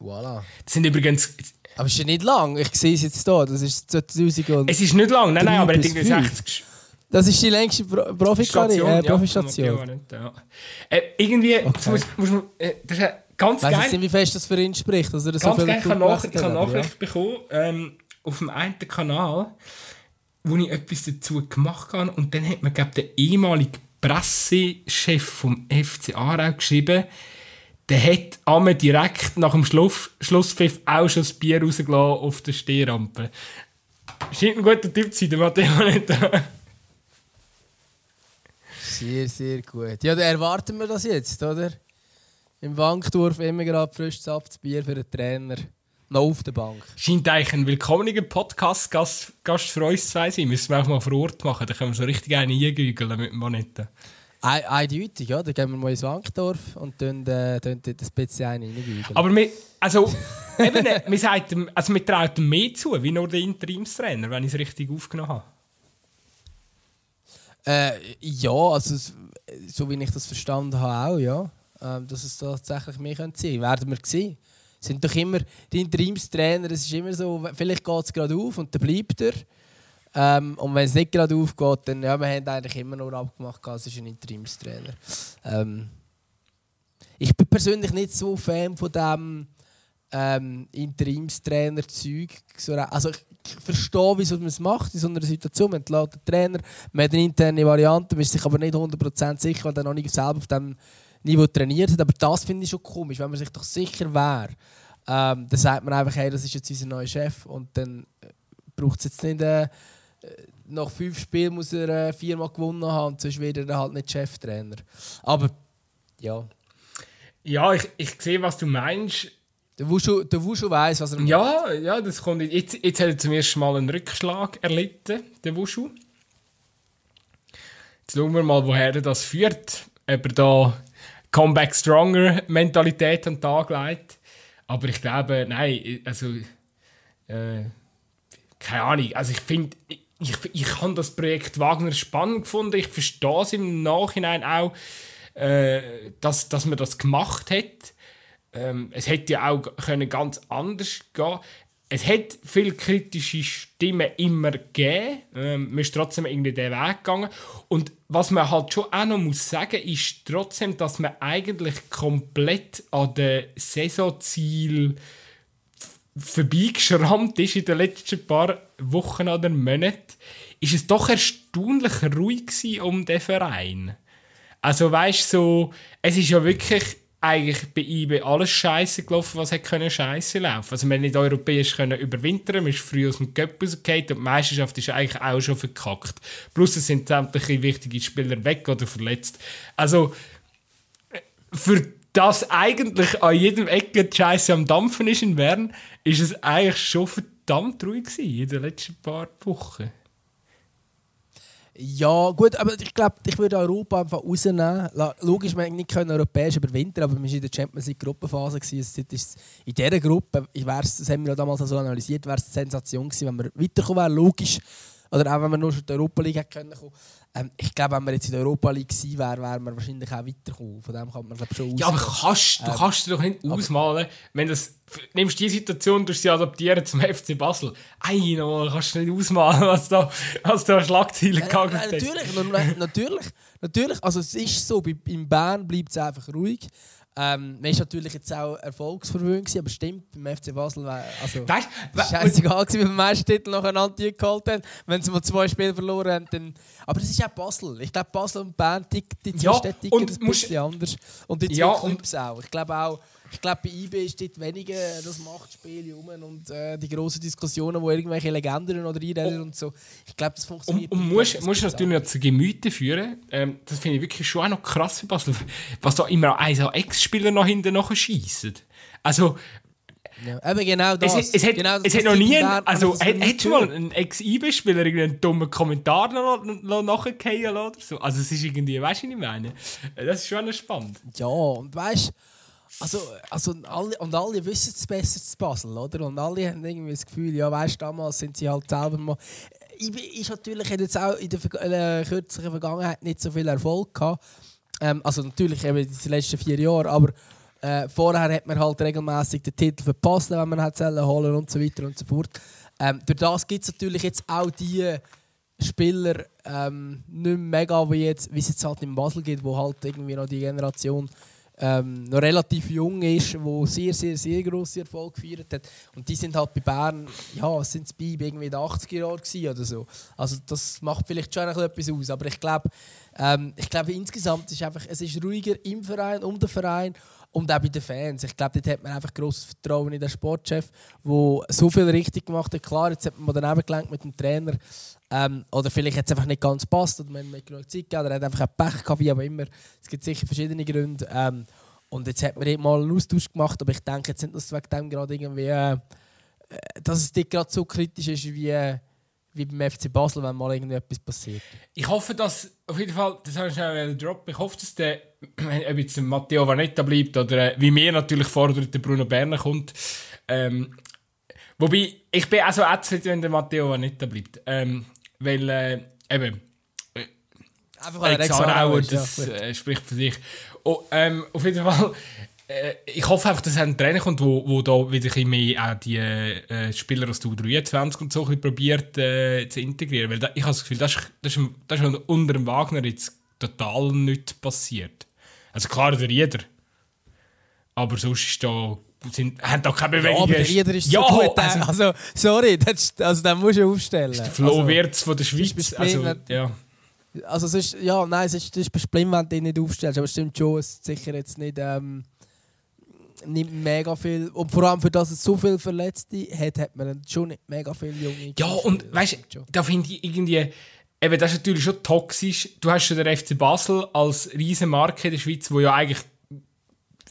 [SPEAKER 1] Voilà.
[SPEAKER 2] Das sind übrigens...
[SPEAKER 1] Aber ist ja nicht lang. Ich sehe es jetzt hier. Das ist 2000 und
[SPEAKER 2] Es ist nicht lang, nein, nein, aber er hat irgendwie
[SPEAKER 1] fünf.
[SPEAKER 2] 60
[SPEAKER 1] Das ist die längste Pro äh,
[SPEAKER 2] ja,
[SPEAKER 1] Profistation.
[SPEAKER 2] Matteo Vanetta, ja. Äh, irgendwie, das muss, muss man, äh, das ist ganz
[SPEAKER 1] Weißt du
[SPEAKER 2] geil.
[SPEAKER 1] jetzt nicht, wie fest das für ihn spricht, dass er so
[SPEAKER 2] Ganz
[SPEAKER 1] viel
[SPEAKER 2] geil, ich habe nach, ich Nachricht bekommen ähm, auf dem einen Kanal, wo ich etwas dazu gemacht habe. Und dann hat mir, glaube der ehemalige Pressechef vom FC Aarau geschrieben, der hat einmal direkt nach dem Schluss, Schlusspfiff auch schon das Bier rausgelassen auf der Stehrampe. Scheint ein guter Typ zu sein, der Matteo nicht.
[SPEAKER 1] Sehr, sehr gut. Ja, dann erwarten wir das jetzt, oder? Im Bankdorf immer gerade frisch zapftes Bier für den Trainer. Noch auf der Bank.
[SPEAKER 2] Scheint eigentlich ein willkommener Podcast-Gast Gast für uns zwei sein. Müssen wir auch mal vor Ort machen, dann können wir so richtig einen eingügeln mit dem Manette.
[SPEAKER 1] Ei- Eindeutig, ja. Dann gehen wir mal ins Bankdorf und dann äh, tun dort ein bisschen einen reingügeln.
[SPEAKER 2] Aber wir, also, eben, äh, wir, sagt also wir trauen ihm mehr zu, wie nur der Interimstrainer, wenn ich es richtig aufgenommen habe.
[SPEAKER 1] Äh, ja, also so wie ich das verstanden habe, auch, ja. Ähm, dass es tatsächlich mehr könnte sein Werden wir sehen. Sind doch immer die Interimstrainer, es ist immer so, vielleicht geht es gerade auf und dann bleibt er. Ähm, und wenn es nicht gerade aufgeht, dann ja, wir haben eigentlich immer nur abgemacht, es ist ein Interimstrainer. Ähm, ich bin persönlich nicht so Fan von dem ähm, Interimstrainer-Zeug. So, Also ich, verstehe, wieso man es macht in so einer Situation. Man entlässt den Trainer, man hat eine interne Variante, man ist sich aber nicht 100% sicher, weil er noch nicht selber auf dem Niveau trainiert hat. Aber das finde ich schon komisch, wenn man sich doch sicher wäre. Ähm, dann sagt man einfach, hey, das ist jetzt unser neuer Chef und dann äh, braucht es jetzt nicht... Äh, nach fünf Spielen muss er äh, viermal gewonnen haben sonst wird er halt nicht Cheftrainer. Aber ja,
[SPEAKER 2] Ja, ich, ich sehe, was du meinst.
[SPEAKER 1] der Wushu, der Wushu weiss, was er
[SPEAKER 2] Ja, ja, das kommt. Jetzt, jetzt hat er zum ersten Mal einen Rückschlag erlitten, der Wushu. Jetzt schauen wir mal, woher er das führt. Ob er da Comeback Stronger Mentalität an den Tag legt. Aber ich glaube, nein, also. Äh, keine Ahnung. Also ich finde, ich, ich, ich habe das Projekt Wagner spannend gefunden. Ich verstehe es im Nachhinein auch, äh, dass, dass man das gemacht hat. Ähm, es hätte ja auch können ganz anders gehen Es hat viele kritische Stimmen immer gegeben. Ähm, man ist trotzdem irgendwie den Weg gegangen. Und was man halt schon auch noch muss sagen, ist trotzdem, dass man eigentlich komplett an den Saisonziel vorbeigeschrammt ist in den letzten paar Wochen oder Monaten, ist es doch erstaunlich ruhig um den Verein. Also weißt so, es ist ja wirklich eigentlich bei IB alles scheiße gelaufen, was hätte scheiße laufen. Also man nicht europäisch können überwintern, man ist früh aus dem Cup rausgefallen und die Meisterschaft ist eigentlich auch schon verkackt. Plus es sind sämtliche wichtige Spieler weg oder verletzt. Also für das eigentlich an jedem Ecke die Scheiße am Dampfen ist in Bern, ist es eigentlich schon verdammt ruhig gewesen in den letzten paar Wochen.
[SPEAKER 1] Ja, gut, aber ich glaube, ich würde Europa einfach rausnehmen. Logisch, wir haben nicht europäisch überwintern, aber wir waren in der Champions League Gruppenphase. ist in dieser Gruppe, ich wär's, das haben wir damals so analysiert, wäre es eine Sensation gewesen, wenn wir weiterkommen wären, logisch. Oder auch wenn wir nur schon in die Europa League hätten können. Ähm, ich glaube, wenn wir jetzt in der Europa League gewesen wären, wären wir wahrscheinlich auch weitergekommen. Von dem kann man glaub, schon
[SPEAKER 2] Ja, aber kannst, du kannst dir doch nicht ausmalen, wenn das, nimmst die Situation, du sie adaptieren zum FC Basel. Ei, no, kannst du nicht ausmalen, was da, was da Schlagzeilen gegangen
[SPEAKER 1] Nein,
[SPEAKER 2] hat.
[SPEAKER 1] natürlich, na- natürlich, natürlich. Also es ist so, bei, in Bern bleibt es einfach ruhig. Ähm, man war natürlich jetzt auch erfolgsverwöhnt, aber stimmt, beim FC Basel war also, scheißegal, wie wir den Meistertitel nacheinander geholt haben. Wenn sie mal zwei Spiele verloren haben, dann... Aber es ist auch Basel. Ich glaube, Basel und Bern, die, die zwei
[SPEAKER 2] Ja,
[SPEAKER 1] Städte ticken
[SPEAKER 2] und
[SPEAKER 1] ein bisschen anders. Und die zwei
[SPEAKER 2] Ja,
[SPEAKER 1] Clubs auch. Ich glaube auch, ich glaube, bei IB ist dort weniger das Machtspiel rum und äh, die grossen Diskussionen, wo irgendwelche Legenden oder Einräder und so. Ich glaube, das
[SPEAKER 2] Und,
[SPEAKER 1] funktioniert.
[SPEAKER 2] und
[SPEAKER 1] bei
[SPEAKER 2] musst, musst
[SPEAKER 1] ein
[SPEAKER 2] natürlich noch zu Gemüte führen. Ähm, das finde ich wirklich schon auch noch krass für Basel. Was da immer ein so Ex-Spieler noch hinten noch schießen. Also,
[SPEAKER 1] Ja, eben genau das.
[SPEAKER 2] Es, es, hat,
[SPEAKER 1] genau das
[SPEAKER 2] es hat noch nie,
[SPEAKER 1] Bern-
[SPEAKER 2] also
[SPEAKER 1] das
[SPEAKER 2] hat, hat schon mal ein Ex-IB-Spieler einen dummen Kommentar noch, noch oder so? Also es ist irgendwie, weißt du, was ich meine? Das ist schon spannend.
[SPEAKER 1] Ja, und weißt also, also alle, und alle wissen es besser zu Basel, oder? Und alle haben irgendwie das Gefühl, ja, weißt du, damals sind sie halt selber mal. Ich ist natürlich jetzt auch in der äh, kürzlichen Vergangenheit nicht so viel Erfolg gehabt. Ähm, also natürlich eben in den letzten vier Jahren, aber äh, vorher hat man halt regelmäßig den Titel verpasst, wenn man hat holen und so weiter und so fort. Ähm, durch das gibt es natürlich jetzt auch die Spieler ähm, nicht mehr mega wie, jetzt, wie es jetzt halt in Basel gibt, wo halt irgendwie noch die Generation ähm, noch relativ jung ist, wo sehr, sehr, sehr grosse Erfolg gefeiert hat. Und die sind halt bei Bern, ja, sind es bei, irgendwie in den 80er Jahren oder so. Also das macht vielleicht schon etwas aus. Aber ich glaube, ähm, ich insgesamt ist einfach, es ist ruhiger im Verein, um den Verein und auch bei den Fans. Ich glaube, dort hat man einfach grosses Vertrauen in den Sportchef, der so viel richtig gemacht hat. Klar, jetzt hat man daneben gelenkt mit dem Trainer. Ähm, oder vielleicht hat es einfach nicht ganz gepasst oder man hat nicht genug Zeit gegeben oder er hat einfach ein Pech gehabt, wie auch immer. Es gibt sicher verschiedene Gründe. Ähm, und jetzt hat man eben mal einen Austausch gemacht, aber ich denke jetzt nicht, dass es wegen dem gerade irgendwie, äh, äh, dass es nicht gerade so kritisch ist wie, äh, wie beim FC Basel, wenn mal irgendwie etwas passiert.
[SPEAKER 2] Ich hoffe, dass, auf jeden Fall, das habe ich schnell droppen, ich hoffe, dass der, ob jetzt Matteo Vanetta bleibt oder äh, wie mir natürlich fordert, der Bruno Berner kommt. Ähm, wobei, ich bin auch so ätzend, wenn der Matteo Vanetta bleibt. Ähm, weil, äh, eben,
[SPEAKER 1] Einfach
[SPEAKER 2] Alex
[SPEAKER 1] Alex
[SPEAKER 2] Arauer,
[SPEAKER 1] ist, ja,
[SPEAKER 2] das
[SPEAKER 1] gut.
[SPEAKER 2] äh, spricht für sich. Oh, ähm, auf jeden Fall, äh, ich hoffe einfach, dass ein Trainer kommt, wo, wo da wieder ein mehr auch die äh, Spieler aus der U23 und so ein probiert äh, zu integrieren. Weil da, ich habe das Gefühl, das ist, das, ist, das ist unter dem Wagner jetzt total nichts passiert. Also klar, der Rieder. Aber sonst ist da, sind, haben da keine
[SPEAKER 1] Ja,
[SPEAKER 2] Bewegung.
[SPEAKER 1] aber der Rieder ist
[SPEAKER 2] ja,
[SPEAKER 1] so gut.
[SPEAKER 2] also,
[SPEAKER 1] Also, sorry, das, also, den musst du aufstellen.
[SPEAKER 2] der Flo
[SPEAKER 1] also,
[SPEAKER 2] Wirtz von der Schweiz. Also, ja.
[SPEAKER 1] Also es ist, ja, nein, es ist, es ist bestimmt, wenn du ihn nicht aufstellst. Aber es stimmt schon, es ist sicher jetzt nicht, ähm, nicht mega viel. Und vor allem für das es so viele Verletzte hat, hat man schon nicht mega viele junge
[SPEAKER 2] Ja, und weißt du, da finde ich irgendwie, eben, das ist natürlich schon toxisch. Du hast schon den FC Basel als riesen Marke in der Schweiz, wo ja eigentlich,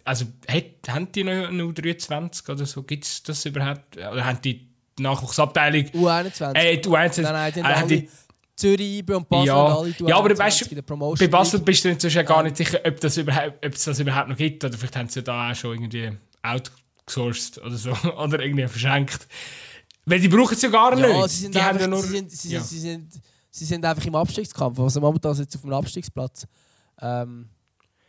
[SPEAKER 2] also, hat, haben die noch eine U23 oder so? Gibt es das überhaupt? Oder haben die Nachwuchsabteilung,
[SPEAKER 1] U21.
[SPEAKER 2] äh, die U21,
[SPEAKER 1] nein, nein, die
[SPEAKER 2] äh,
[SPEAKER 1] haben alle
[SPEAKER 2] die-
[SPEAKER 1] Zürich, IB und Basel
[SPEAKER 2] Ja.
[SPEAKER 1] und alle
[SPEAKER 2] Ja, aber
[SPEAKER 1] U21
[SPEAKER 2] weißt
[SPEAKER 1] in
[SPEAKER 2] bei Basel bist du inzwischen gar nicht sicher, ob, das überhaupt, ob es das überhaupt noch gibt. Oder vielleicht haben sie da auch schon irgendwie outgesourced oder so. oder irgendwie verschenkt. Weil die brauchen es ja gar
[SPEAKER 1] Ja,
[SPEAKER 2] nicht.
[SPEAKER 1] sie sind,
[SPEAKER 2] die haben
[SPEAKER 1] einfach,
[SPEAKER 2] ja nur,
[SPEAKER 1] sie, sind, sie,
[SPEAKER 2] ja.
[SPEAKER 1] sind, sie, sind, sie sind einfach im Abstiegskampf. Also momentan sind sie auf dem Abstiegsplatz. Ähm,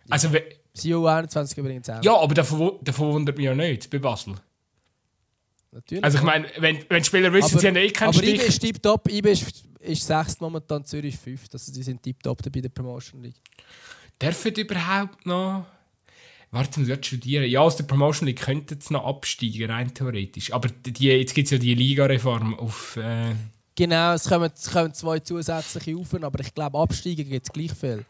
[SPEAKER 2] Also, we-
[SPEAKER 1] sie U21 übrigens auch.
[SPEAKER 2] ja, aber davon, wu- davon wundert mich ja nicht bei Basel.
[SPEAKER 1] natürlich.
[SPEAKER 2] Also ich meine, wenn, wenn Spieler wissen, sie haben eh keinen
[SPEAKER 1] aber IB
[SPEAKER 2] Stich.
[SPEAKER 1] ist tiptop. IB ist, ist sechst momentan, Zürich ist fünft. Also sie sind tiptop bei der Promotion League.
[SPEAKER 2] Dürfen überhaupt noch... Warte, muss ich studieren. Ja, aus der Promotion League könnten sie noch absteigen, rein theoretisch. Aber die, jetzt gibt es ja die Liga-Reform auf... Äh,
[SPEAKER 1] Genau, es kommen, es kommen zwei zusätzliche auf, aber ich glaube, Absteigen gibt es gleich viel.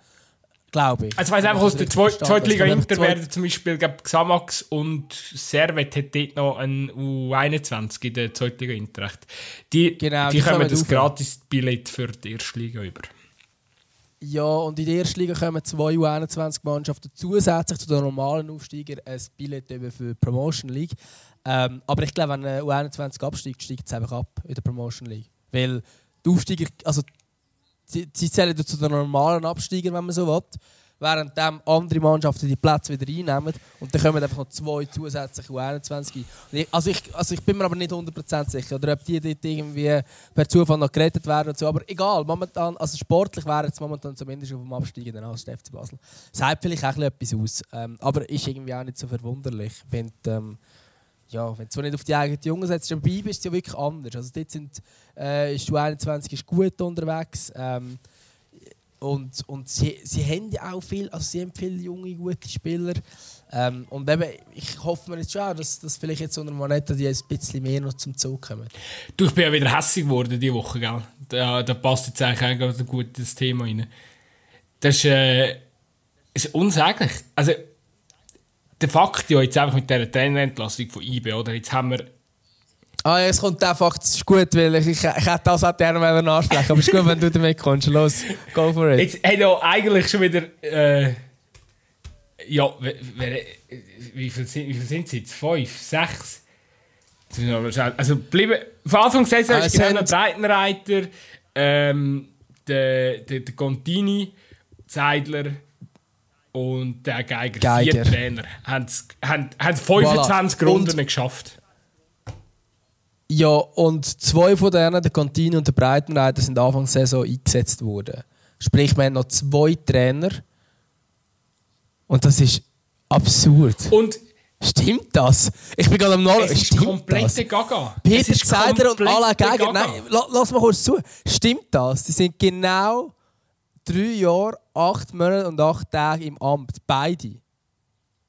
[SPEAKER 1] Glaube ich.
[SPEAKER 2] also ich weiss einfach, aus der Zwe Zweitliga Inter werden zum Beispiel glaub, Xamax und Servet hat dort noch ein U21 in der Zweitliga Inter. recht. Die,
[SPEAKER 1] Genau,
[SPEAKER 2] die,
[SPEAKER 1] die
[SPEAKER 2] kommen das
[SPEAKER 1] rauf.
[SPEAKER 2] gratis Billett für die erste Liga über.
[SPEAKER 1] Ja, und in der ersten Liga kommen zwei U21-Mannschaften zusätzlich zu den normalen Aufsteigern ein Billett über für die Promotion League. Ähm, aber ich glaube, wenn eine U21 absteigt, steigt es einfach ab in der Promotion League. Weil die Aufsteiger, also sie, zählen zu den normalen Absteigern, wenn man so will. Während andere Mannschaften die Plätze wieder einnehmen und dann kommen einfach noch zwei zusätzliche U21 ein. Und ich- Also ich, also ich bin mir aber nicht 100% sicher, oder ob die dort irgendwie per Zufall noch gerettet werden und so. Aber egal, momentan, also sportlich wäre es momentan zumindest auf dem Absteigen als der FC Basel. Sagt vielleicht auch etwas aus, ähm, aber ist irgendwie auch nicht so verwunderlich. Ich finde, ähm, ja, wenn du so nicht auf die eigenen Jungen setzt, dabei bist, ist es ja wirklich anders. Also dort sind, äh, ist die U21 ist gut unterwegs. Ähm, und, und sie, sie haben ja auch viel, also sie haben viele junge, gute Spieler. Ähm, und eben, ich hoffe mir jetzt schon, auch, dass, dass vielleicht jetzt unter Moneta die ein bisschen mehr noch zum Zug kommen.
[SPEAKER 2] Du, ich bin ja wieder hässlich geworden diese Woche, gell? Da, da passt jetzt eigentlich auch gerade gut das Thema rein. Das ist, äh, ist unsäglich. Also, der Fakt ja jetzt einfach mit dieser Trainerentlassung von IB, oder? Jetzt haben wir...
[SPEAKER 1] Ah, jetzt kommt der Fakt, das ist gut, weil ich, ich, ich hätte das auch gerne wollen ansprechen aber es ist gut, wenn du damit kommst. Los, go for it.
[SPEAKER 2] Jetzt hat ja eigentlich schon wieder... Äh, ja, wer, wer, wie viel sind, wie viel sind es jetzt? Fünf? Sechs? Also, bleiben, von Anfang der Saison
[SPEAKER 1] Ah,
[SPEAKER 2] ist genau der Breitenreiter, ähm, der, der, der Contini, Zeidler und der Geiger.
[SPEAKER 1] Geiger.
[SPEAKER 2] Vier Trainer haben, haben, haben 25
[SPEAKER 1] Voilà.
[SPEAKER 2] Runden
[SPEAKER 1] Und-
[SPEAKER 2] geschafft.
[SPEAKER 1] Ja, und zwei von denen, der Contini und der Breitenreiter, sind Anfang der Saison eingesetzt worden. Sprich, wir haben noch zwei Trainer. Und das ist absurd.
[SPEAKER 2] Und
[SPEAKER 1] Stimmt das? Ich bin gerade am Nachdenken.
[SPEAKER 2] es ist
[SPEAKER 1] Stimmt
[SPEAKER 2] komplette
[SPEAKER 1] das?
[SPEAKER 2] Gaga.
[SPEAKER 1] Peter Zeider und Alain Geiger. Nein, la, lass mal kurz zu. Stimmt das? Die sind genau drei Jahre, acht Monate und acht Tage im Amt. Beide.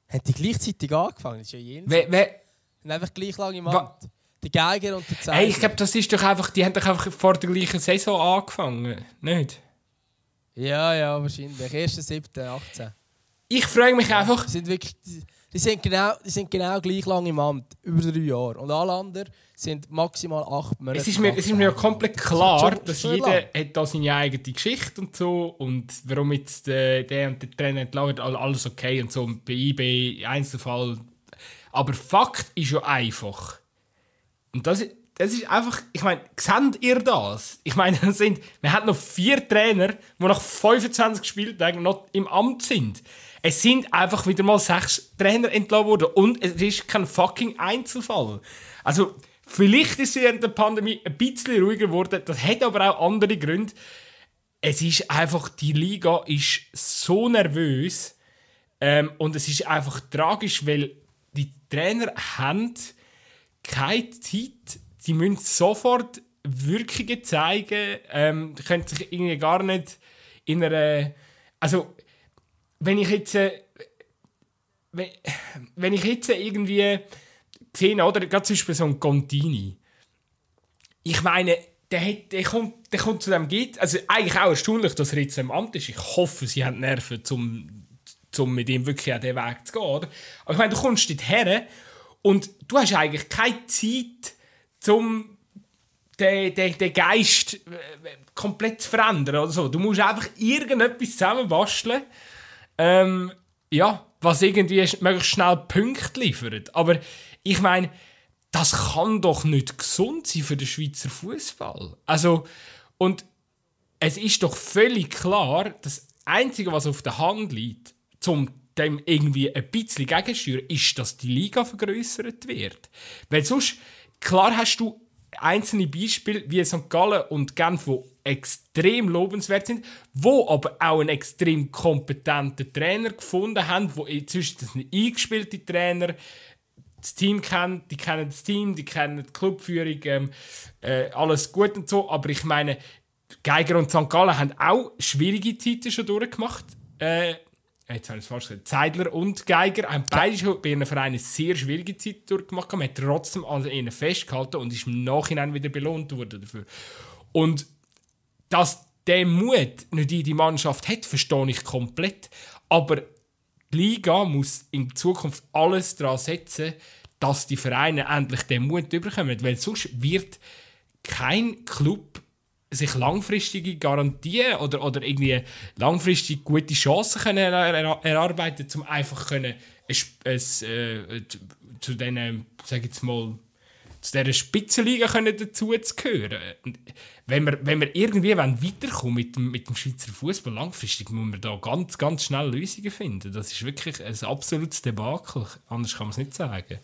[SPEAKER 1] Haben die gleichzeitig angefangen? Das ist ja Sind einfach gleich lange im Amt. Der Geiger und der Zeiger.
[SPEAKER 2] hey, ich glaube, das ist doch einfach, die haben doch einfach vor der gleichen Saison angefangen. Nicht?
[SPEAKER 1] Ja, ja, wahrscheinlich. 1.7.18.
[SPEAKER 2] Ich frage mich einfach,
[SPEAKER 1] Die sind wirklich... Die, die sind, genau, die sind genau gleich lang im Amt. Über drei Jahre. Und alle anderen sind maximal acht Monate.
[SPEAKER 2] Es ist, mir, es ist mir ja komplett klar,
[SPEAKER 1] schon-
[SPEAKER 2] dass jeder
[SPEAKER 1] lang.
[SPEAKER 2] hat da seine eigene Geschichte und so und warum jetzt äh, der und der Trainer entlagert, all- alles okay und so und bei IB Einzelfall. Aber Fakt ist ja einfach. Und das, ist- das ist einfach, ich meine, seht ihr das? Ich meine, es sind, wir haben noch vier Trainer, die nach 25 Spieltagen noch im Amt sind. Es sind einfach wieder mal sechs Trainer entlassen worden und es ist kein fucking Einzelfall. Also, vielleicht ist es während der Pandemie ein bisschen ruhiger geworden, das hat aber auch andere Gründe. Es ist einfach, die Liga ist so nervös ähm, und es ist einfach tragisch, weil die Trainer haben keine Zeit. Sie müssen sofort Wirkungen zeigen. Ähm, die können sich irgendwie gar nicht in einer. Also, wenn ich jetzt. Äh, wenn, wenn ich jetzt irgendwie sehe, oder gerade zum Beispiel so ein Contini. Ich meine, der, hat, der, kommt, der kommt zu dem geht. Also eigentlich auch erstaunlich, dass er jetzt im Amt ist. Ich hoffe, sie haben Nerven, um, um mit ihm wirklich an den Weg zu gehen. Oder? Aber ich meine, du kommst dort her und du hast eigentlich keine Zeit, um den, den, den Geist äh, komplett zu verändern. Oder so. Du musst einfach irgendetwas zusammenbasteln, ähm, ja, was irgendwie möglichst schnell Punkte liefert. Aber ich meine, das kann doch nicht gesund sein für den Schweizer Fußball. Also, und es ist doch völlig klar, das Einzige, was auf der Hand liegt, zum dem irgendwie ein bisschen gegensteuern, ist, dass die Liga vergrößert wird. Weil sonst, klar hast du einzelne Beispiele wie St. Gallen und Genf, die extrem lobenswert sind, wo aber auch einen extrem kompetenten Trainer gefunden haben, wo inzwischen das sind eingespielte Trainer, das Team kennt, die kennen das Team, die kennen die Clubführung, ähm, äh, alles gut und so, aber ich meine, Geiger und St. Gallen haben auch schwierige Zeiten schon durchgemacht. Äh, jetzt habe ich es falsch gesagt. Zeidler und Geiger haben beide schon bei ihren Vereinen sehr schwierige Zeiten durchgemacht. Man hat trotzdem an ihnen festgehalten und ist im Nachhinein wieder belohnt worden dafür. Und dass der Mut nicht in die Mannschaft hat, verstehe ich komplett. Aber die Liga muss in Zukunft alles daran setzen, dass die Vereine endlich den Mut bekommen. Weil sonst wird kein Club sich langfristige Garantien oder, oder irgendwie langfristig gute Chancen können er, er, erarbeiten, um einfach können es, es, äh, zu- zu diesen, sag jetzt mal, zu dieser Spitzenliga können dazu zu gehören. Wenn wir, wenn wir irgendwie weiterkommen mit dem, mit dem Schweizer Fußball langfristig, müssen wir da ganz, ganz schnell Lösungen finden. Das ist wirklich ein absolutes Debakel. Anders kann man es nicht sagen.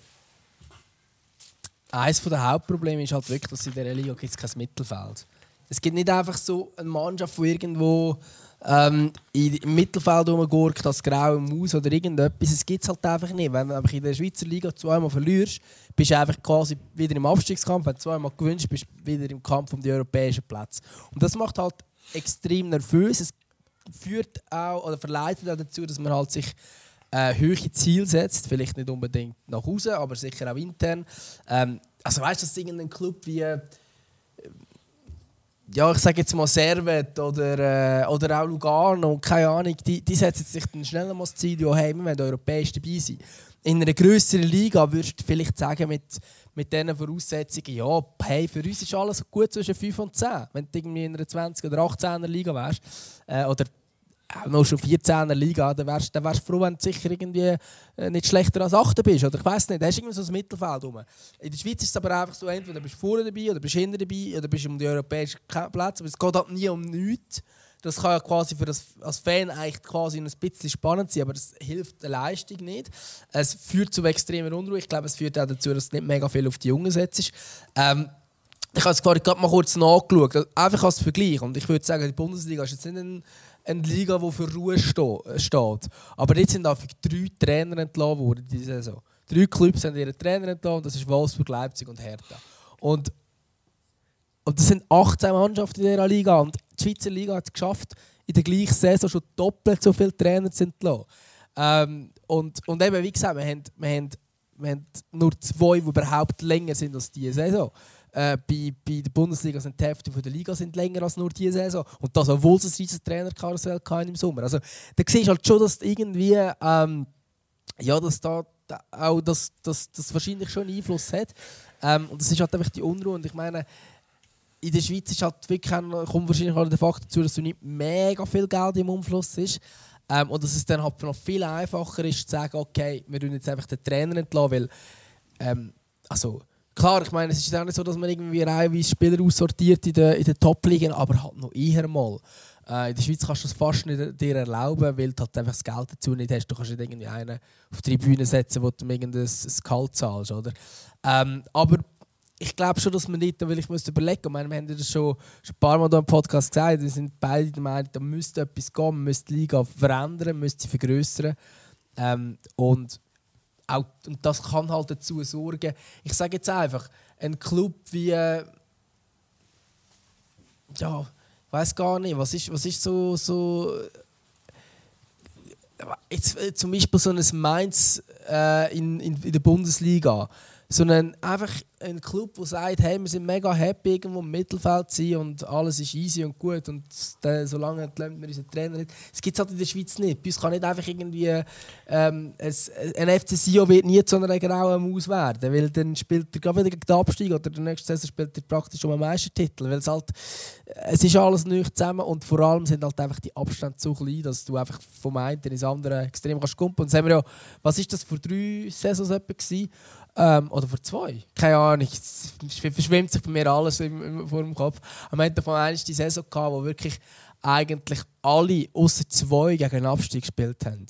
[SPEAKER 1] Eines der Hauptprobleme ist halt wirklich, dass in dieser Liga gibt kein Mittelfeld. Es gibt nicht einfach so eine Mannschaft, die irgendwo ähm, im Mittelfeld rumgurkt, das graue Maus oder irgendetwas. Es gibt es halt einfach nicht. Wenn du in der Schweizer Liga zweimal verlierst, bist du einfach quasi wieder im Abstiegskampf. Wenn du zweimal gewinnst, bist du wieder im Kampf um die europäischen Plätze. Und das macht halt extrem nervös. Es führt auch oder verleitet auch dazu, dass man halt sich äh, hohe Ziele setzt, vielleicht nicht unbedingt nach Hause, aber sicher auch intern. Ähm, also weißt du, dass irgendein Club wie äh, ja, ich sage jetzt mal Servet oder, äh, oder auch Lugano, keine Ahnung, die, die setzen sich dann schnell mal das Ziel, ja, hey, wir wollen europäisch dabei sein. In einer grösseren Liga würdest du vielleicht sagen, mit, mit diesen Voraussetzungen, ja, hey, für uns ist alles gut zwischen 5 und 10. Wenn du irgendwie in einer 20- oder 18er Liga wärst, äh, oder noch schon 14er Liga, dann wärst du froh, wenn du sicher irgendwie äh, nicht schlechter als 8 bist. Oder ich weiß nicht, da du irgendwie so ein Mittelfeld rum. In der Schweiz ist es aber einfach so, entweder bist du vorne dabei oder bist hinten dabei oder bist du um die europäischen Plätze. Aber es geht halt nie um nichts. Das kann ja quasi für das als Fan eigentlich quasi ein bisschen spannend sein, aber das hilft der Leistung nicht. Es führt zu extremer Unruhe. Ich glaube, es führt auch dazu, dass du nicht mega viel auf die Jungen setzt. Ähm, ich habe es gerade mal kurz nachgeschaut, einfach als Vergleich. Und ich würde sagen, die Bundesliga ist jetzt nicht ein eine Liga, die für Ruhe steht. Aber jetzt sind einfach drei Trainer entlassen worden diese Saison. Drei Clubs haben ihre Trainer entlassen, das ist Wolfsburg, Leipzig und Hertha. Und, und das sind 18 Mannschaften in dieser Liga. Und die Schweizer Liga hat es geschafft, in der gleichen Saison schon doppelt so viele Trainer zu entlassen. Ähm, und, und eben, wie gesagt, wir haben, wir, haben, wir haben nur zwei, die überhaupt länger sind als diese Saison. Äh, bei, bei der Bundesliga sind die Hälfte der Liga sind länger als nur diese Saison. Und das, obwohl es ein riesiges Trainerkarussell im Sommer. Also, da siehst du halt schon, dass irgendwie, ähm, ja, dass da auch das, das, das wahrscheinlich schon einen Einfluss hat. Ähm, und das ist halt einfach die Unruhe. Und ich meine, in der Schweiz ist halt wirklich, kommt wahrscheinlich auch der Fakt dazu, dass du nicht mega viel Geld im Umfluss ist. Ähm, und dass es dann halt noch viel einfacher ist, zu sagen, okay, wir tun jetzt einfach den Trainer entlassen, weil ähm, also, Klar, ich meine, es ist auch nicht so, dass man irgendwie reihenweise Spieler aussortiert in den, in den Top-Ligen, aber halt noch eher mal. Äh, in der Schweiz kannst du das fast nicht dir erlauben, weil du halt einfach das Geld dazu nicht hast. Du kannst nicht irgendwie einen auf die Tribüne setzen, wo du ihm irgendein Gehalt zahlst, oder? Ähm, aber ich glaube schon, dass man nicht, weil ich müsste überlegen, ich meine, wir haben das schon, schon ein paar Mal hier im Podcast gesagt, wir sind beide der Meinung, da müsste etwas gehen, müsste die Liga verändern, müsste sie vergrößern. Ähm, und auch, und das kann halt dazu sorgen. Ich sage jetzt einfach, ein Club wie. Äh, ja, ich weiß gar nicht, was ist, was ist so. so jetzt, äh, zum Beispiel so ein Mainz äh, in, in, in der Bundesliga sondern einfach ein Club, der sagt, hey, wir sind mega happy, irgendwo im Mittelfeld zu sein und alles ist easy und gut und der, solange lernt wir unseren Trainer nicht. Das gibt es halt in der Schweiz nicht. Bei uns kann nicht einfach irgendwie ähm, ein, ein FC Sion wird nie zu einer grauen Maus werden, weil dann spielt er gerade wieder gegen den Abstieg oder der nächste Saison spielt er praktisch um einen Meistertitel, weil es halt, es ist alles nicht zusammen und vor allem sind halt einfach die Abstände so klein, dass du einfach vom einen ins andere extrem kannst kumpen. Und das wir ja, was ist das vor drei Saisons etwa gewesen? Ähm, oder vor zwei. Keine Ahnung. Es verschwimmt sich bei mir alles im, im, vor dem Kopf. Am Ende von einer die Saison gehabt, wo wirklich eigentlich alle außer zwei gegen den Abstieg gespielt haben.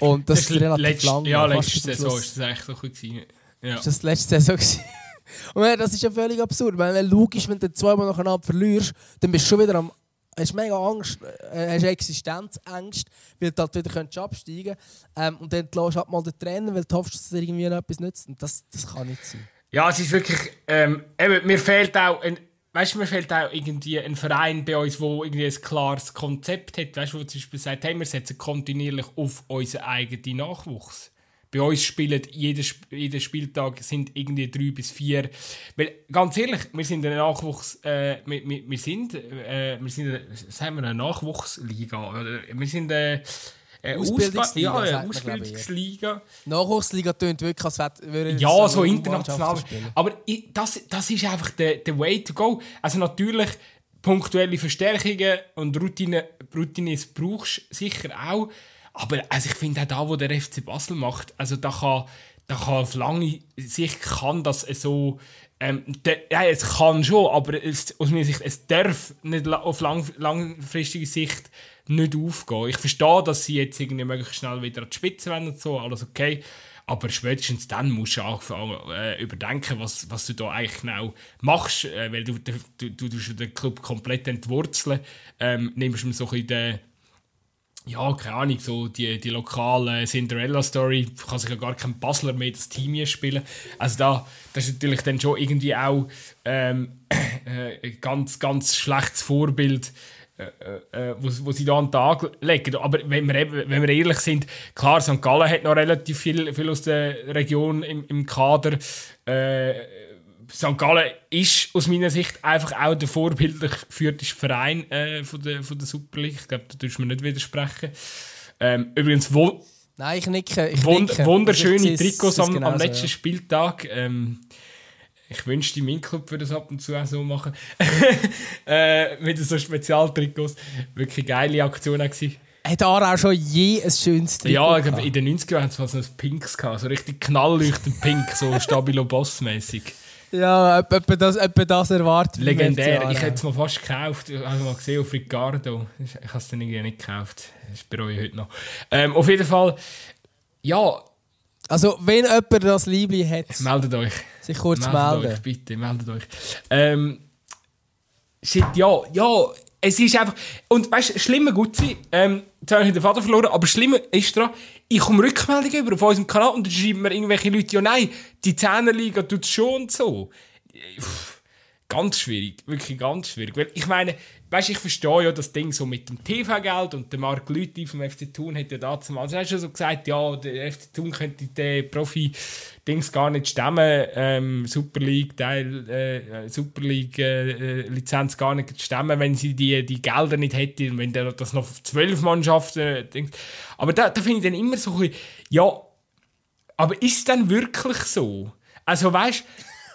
[SPEAKER 1] Und das, das ist relativ letzt, lang.
[SPEAKER 2] Ja, letzte Saison ist das eigentlich so gut gewesen. Ja.
[SPEAKER 1] Ist das letzte Saison gewesen? Und das ist ja völlig absurd. Weil logisch, wenn du zweimal nacheinander verlierst, dann bist du schon wieder am hast mega Angst, äh, hast Existenzängste, weil du halt wieder absteigen könntest. Ähm, und dann lässt halt mal den Trainer, weil du hoffst, dass es irgendwie noch etwas nützt. Und das, das kann nicht sein.
[SPEAKER 2] Ja, es ist wirklich, ähm, eben, mir fehlt auch ein, weißt du, mir fehlt auch irgendwie ein Verein bei uns, der irgendwie ein klares Konzept hat, weißt du, wo zum Beispiel sagt, hey, wir setzen kontinuierlich auf unseren eigenen Nachwuchs. Bei uns spielen jeden, jeden Spieltag sind irgendwie drei bis vier. Weil, ganz ehrlich, wir sind ein Nachwuchs, äh, wir, wir, wir, sind, äh, wir sind, sagen wir, eine Nachwuchsliga. Wir sind äh,
[SPEAKER 1] äh, Ausbildungsliga.
[SPEAKER 2] Ja, ja Ausbildungsliga.
[SPEAKER 1] Nachwuchsliga tönt wirklich, als
[SPEAKER 2] würde Ja, so international. Aber ich, das, das ist einfach der, der Way to go. Also natürlich punktuelle Verstärkungen und Routine, Routines brauchst du sicher auch. Aber also ich finde auch da, wo der FC Basel macht, also da kann, da kann auf lange Sicht kann das so ähm, de, ja, es kann schon, aber es, aus meiner Sicht, es darf nicht auf lang, langfristige Sicht nicht aufgehen. Ich verstehe, dass sie jetzt irgendwie möglichst schnell wieder an die Spitze wollen und so, alles okay. Aber spätestens dann musst du auch äh, überdenken, was, was du da eigentlich genau machst, äh, weil du, du, du, du den Club komplett entwurzeln. Ähm, nimmst du so ein bisschen den ja, keine Ahnung, so die, die lokale Cinderella-Story kann sich ja gar kein Basler mehr das Team hier spielen. Also da, das ist natürlich dann schon irgendwie auch ähm, äh, ein ganz, ganz schlechtes Vorbild, äh, äh, wo, wo sie da an den Tag legen. Aber wenn wir, wenn wir ehrlich sind, klar, St. Gallen hat noch relativ viel, viel aus der Region im, im Kader. Äh, St. Gallen ist aus meiner Sicht einfach auch der vorbildlich geführte Verein äh, von, der, von der Super League. Ich glaube, da tust du mir nicht widersprechen. Ähm, übrigens, wo
[SPEAKER 1] Nein, ich nicke. Ich
[SPEAKER 2] wund
[SPEAKER 1] nicke.
[SPEAKER 2] Wunderschöne also Trikots am, am letzten ja. Spieltag. Ähm, ich wünschte, mein Club würde das ab und zu auch so machen. äh, mit so Spezialtrikots. Wirklich geile Aktion gewesen.
[SPEAKER 1] hat auch schon je ein schönes Trikot
[SPEAKER 2] Ja, ich
[SPEAKER 1] gehabt?
[SPEAKER 2] in den 90ern hatten sie mal so ein Pinks gehabt, so richtig knallleuchtend pink, so Stabilo Boss-mäßig.
[SPEAKER 1] Ja, etwa das, etwa das erwartet.
[SPEAKER 2] Legendär. Ich hätte es mal fast gekauft. Ich habe mal gesehen auf Ricardo. Ich habe es dann irgendwie nicht gekauft. Das bereue ich heute noch. Ähm, auf jeden Fall, ja,
[SPEAKER 1] Also, wenn jemand das Liebling hat,
[SPEAKER 2] meldet euch.
[SPEAKER 1] sich kurz
[SPEAKER 2] meldet
[SPEAKER 1] melden.
[SPEAKER 2] euch, bitte, meldet euch. Ähm, shit, ja, ja, es ist einfach. Und weißt du, schlimmer gut sein, ähm, jetzt habe ich den Vater verloren, aber schlimmer ist daran, ich komme Rückmeldungen über auf unserem Kanal und dann schreiben mir irgendwelche Leute, ja nein, die Zehnerliga tut es schon und so. Uff, Ganz schwierig, wirklich ganz schwierig. Weil ich meine, weißt, ich verstehe ja das Ding so mit dem TV-Geld und der Marc Lüthi vom FC Thun hat ja dazu also er hat schon so gesagt, ja, der FC Thun könnte den Profi-Dings gar nicht stemmen, ähm, Super League, Teil, äh, Super League äh, äh, gar nicht stemmen, wenn sie die, die Gelder nicht hätten und wenn der das noch auf zwölf Mannschaften äh. Aber da, da finde ich dann immer so ein bisschen, ja, aber ist es denn wirklich so? Also weißt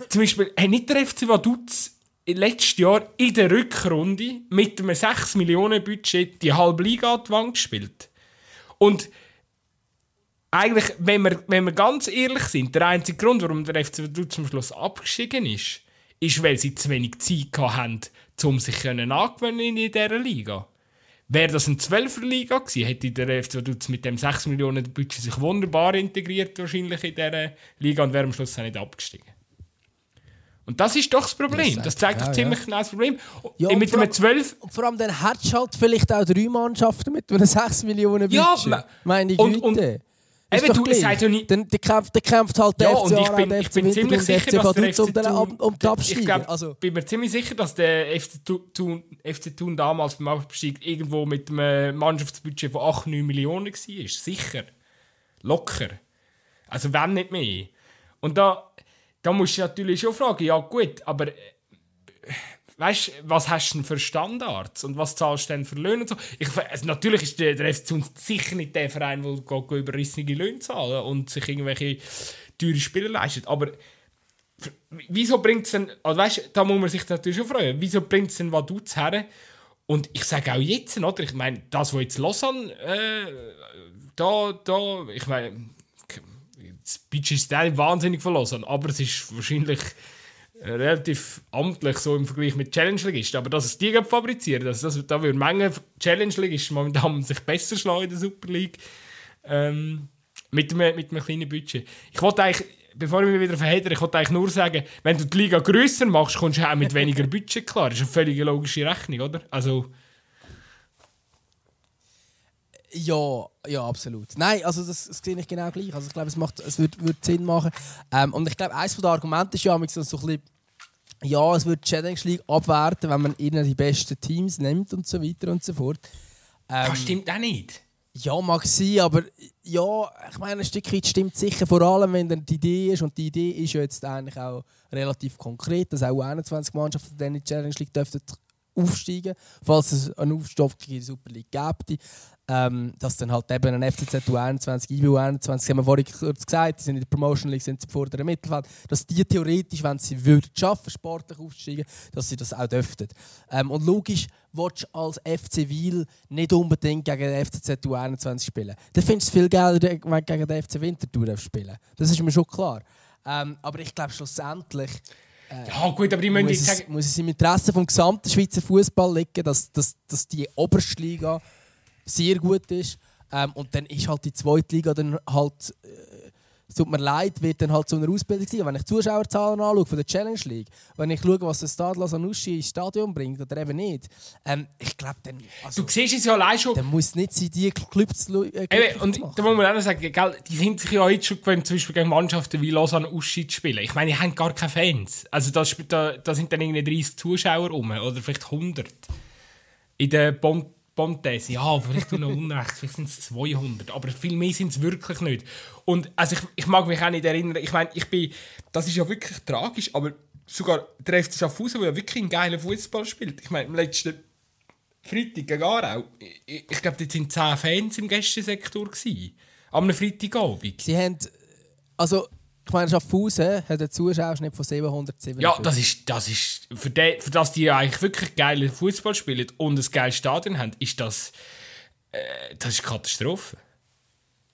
[SPEAKER 2] zum Beispiel, hat nicht der FC Vaduz letztes Jahr in der Rückrunde mit einem 6 Millionen Budget die halbe Liga an die Wand gespielt? Und eigentlich, wenn wir, wenn wir ganz ehrlich sind, der einzige Grund, warum der FC Vaduz zum Schluss abgestiegen ist, ist, weil sie zu wenig Zeit haben, um sich angewöhnen in dieser Liga. Wäre das eine 12er Liga gewesen, hätte der FC Vaduz mit dem 6 Millionen Budget sich wunderbar integriert wahrscheinlich in dieser Liga und wäre am Schluss auch nicht abgestiegen. Und das ist doch das Problem.
[SPEAKER 1] Das
[SPEAKER 2] Das, zeigt doch
[SPEAKER 1] ja,
[SPEAKER 2] ziemlich genau das Problem.
[SPEAKER 1] Ja,
[SPEAKER 2] Äh, mit
[SPEAKER 1] vor
[SPEAKER 2] einem
[SPEAKER 1] allem-
[SPEAKER 2] 12
[SPEAKER 1] Und vor allem dann hättest du halt vielleicht auch drei Mannschaften mit einem 6 Millionen
[SPEAKER 2] Ja,
[SPEAKER 1] Budget.
[SPEAKER 2] ma-
[SPEAKER 1] Meine Güte.
[SPEAKER 2] und-
[SPEAKER 1] Ist
[SPEAKER 2] Eben, du, es ja nicht-
[SPEAKER 1] Dann, dann, kämpft, dann kämpft halt der
[SPEAKER 2] Ja,
[SPEAKER 1] FC
[SPEAKER 2] und ich bin,
[SPEAKER 1] der
[SPEAKER 2] ich bin ziemlich
[SPEAKER 1] der
[SPEAKER 2] sicher, dass der FC
[SPEAKER 1] den, um, um die
[SPEAKER 2] ich
[SPEAKER 1] Abstiege.
[SPEAKER 2] glaub,
[SPEAKER 1] Also,
[SPEAKER 2] bin mir ziemlich sicher, dass der FC Thun, FC Thun damals beim Abstieg irgendwo mit einem Mannschaftsbudget von 8, 9 Millionen war. Sicher. Locker. Also wenn nicht mehr. Und da, da musst du natürlich schon fragen, ja gut, aber äh, weißt du, was hast du denn für Standards und was zahlst du denn für Löhne und so? Ich, also natürlich ist der, der FC sicher nicht der Verein, der geht überrissene Löhne zahlen und sich irgendwelche teure Spieler leistet, aber wieso bringt es denn, also weißt, da muss man sich natürlich schon freuen, wieso bringt es denn Vaduz her? Und ich sage auch jetzt, oder? Ich meine, das, was jetzt Lausanne, äh, da, da, ich meine, das Budget ist nicht wahnsinnig Lausanne, aber es ist wahrscheinlich relativ amtlich so im Vergleich mit Challenge Ligisten. Aber dass es die fabrizieren, dass das, da würden Menge Challenge Ligisten momentan sich besser schlagen in der Super League. Ähm, mit, einem, mit einem kleinen Budget. Ich wollte eigentlich, bevor ich mich wieder verhedere, ich wollte eigentlich nur sagen, wenn du die Liga grösser machst, kommst du auch mit weniger Budget klar. Das ist eine völlig logische Rechnung, oder? Also,
[SPEAKER 1] ja, ja, absolut. Nein, also das, das sehe ich genau gleich. Also ich glaube, es, macht, es wird, wird Sinn machen. Ähm, und ich glaube, eines der Argumente ist ja so ein bisschen, ja, es wird die Challenge League abwerten, wenn man ihnen die besten Teams nimmt und so weiter und so fort. Ähm,
[SPEAKER 2] das stimmt auch nicht.
[SPEAKER 1] Ja, mag sein, aber ja, ich meine, ein Stück weit stimmt sicher, vor allem wenn dann die Idee ist. Und die Idee ist ja jetzt eigentlich auch relativ konkret, dass auch 21 Mannschaften dann in die Challenge League dürften aufsteigen, falls es eine Aufstockung in der Super League gäbe. Ähm, dass dann halt eben ein FCZ U21, IB U21, das haben wir vorhin kurz gesagt, die sind in der Promotion League, sind sie im vorderen Mittelfeld, dass die theoretisch, wenn sie würden schaffen, sportlich aufzusteigen, dass sie das auch dürften. Ähm, und logisch, willst du als FC Wiel nicht unbedingt gegen den FCZ U21 spielen. Dann findest du viel geiler, wenn du gegen den FC Winterthur spielen Das ist mir schon klar. Ähm, aber ich glaube schlussendlich
[SPEAKER 2] Ja, gut, aber ich
[SPEAKER 1] muss es,
[SPEAKER 2] sagen,
[SPEAKER 1] muss es im Interesse vom gesamten Schweizer Fußball liegen, dass, dass, dass die oberste Liga sehr gut ist. Ähm, und dann ist halt die zweite Liga dann halt, äh, es tut mir leid, wird dann halt so eine Ausbildung sein. Wenn ich die Zuschauerzahlen anschaue von der Challenge League, wenn ich schaue, was der Stade Sanussi ins Stadion bringt oder eben nicht, ähm, ich glaube dann, also,
[SPEAKER 2] du siehst es ja allein schon,
[SPEAKER 1] dann muss es nicht sein, die Clubs zu äh,
[SPEAKER 2] Eben, und da muss man auch noch sagen, gell, die sind sich ja jetzt schon gewöhnt, zum Beispiel gegen Mannschaften wie Lausanne Ausschied zu spielen. Ich meine, die haben gar keine Fans. Also da, da, da sind dann irgendwie 30 Zuschauer rum oder vielleicht 100. In der Bon Bontese, ja, vielleicht noch unrecht, vielleicht sind es 200, aber viel mehr sind es wirklich nicht. Und also ich, ich mag mich auch nicht erinnern, ich meine, ich bin, das ist ja wirklich tragisch, aber sogar der FC Schaffhausen, der ja wirklich einen geilen Fußball spielt. Ich meine, im letzten Freitag gegen Aarau, ich, ich glaube, dort waren 10 Fans im Gästesektor. Gewesen, am Freitagabend.
[SPEAKER 1] Sie haben, also, meine, Schaffhausen hat einen Zuschauerschnitt von 747.
[SPEAKER 2] Ja, das ist, das ist für, de, für das die eigentlich wirklich geile Fußball spielen und ein geiles Stadion haben, ist das äh, das ist Katastrophe.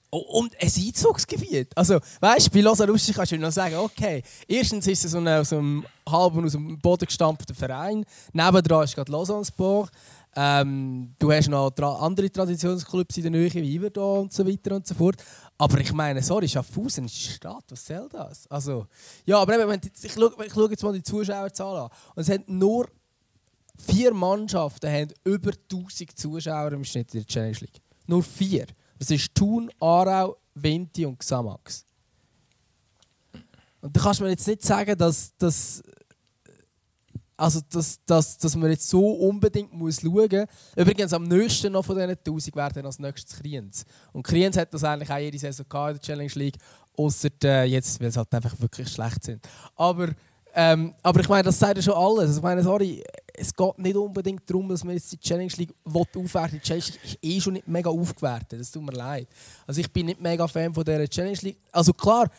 [SPEAKER 1] Und ein Einzugsgebiet. Also, weißt du, bei Lausanne Lustig kannst du noch sagen, okay, erstens ist es so ein aus einem halben aus dem Boden gestampfter Verein. Nebendran ist gerade Lausanne-Sport. Ähm, du hast noch tra andere Traditionsclubs in der Nähe, wie Iverdon und so weiter und so fort. Aber ich meine, sorry, Schaffhausen ist Stadt, was soll das? Also, ja, aber eben, ich schaue, ich schaue jetzt mal die Zuschauerzahl an. Und es sind nur vier Mannschaften haben über 1000 Zuschauer im Schnitt in der Challenge League. Nur vier. Das ist Thun, Aarau, Vinti und Xamax. Und da kannst du mir jetzt nicht sagen, dass, dass, also, dass, dass, dass man jetzt so unbedingt muss schauen muss. Übrigens, am nächsten noch von diesen 1000 wäre dann als nächstes Kriens. Und Kriens hat das eigentlich auch jede Saison in der Challenge League, außer äh, jetzt, weil sie halt einfach wirklich schlecht sind. Aber ähm, aber ich meine, das sagt ja schon alles. Ich meine, sorry, es geht nicht unbedingt darum, dass man jetzt die Challenge League aufwerten Die Challenge League ist eh schon nicht mega aufgewertet. Das tut mir leid. Also ich bin nicht mega Fan von dieser Challenge League. Also klar,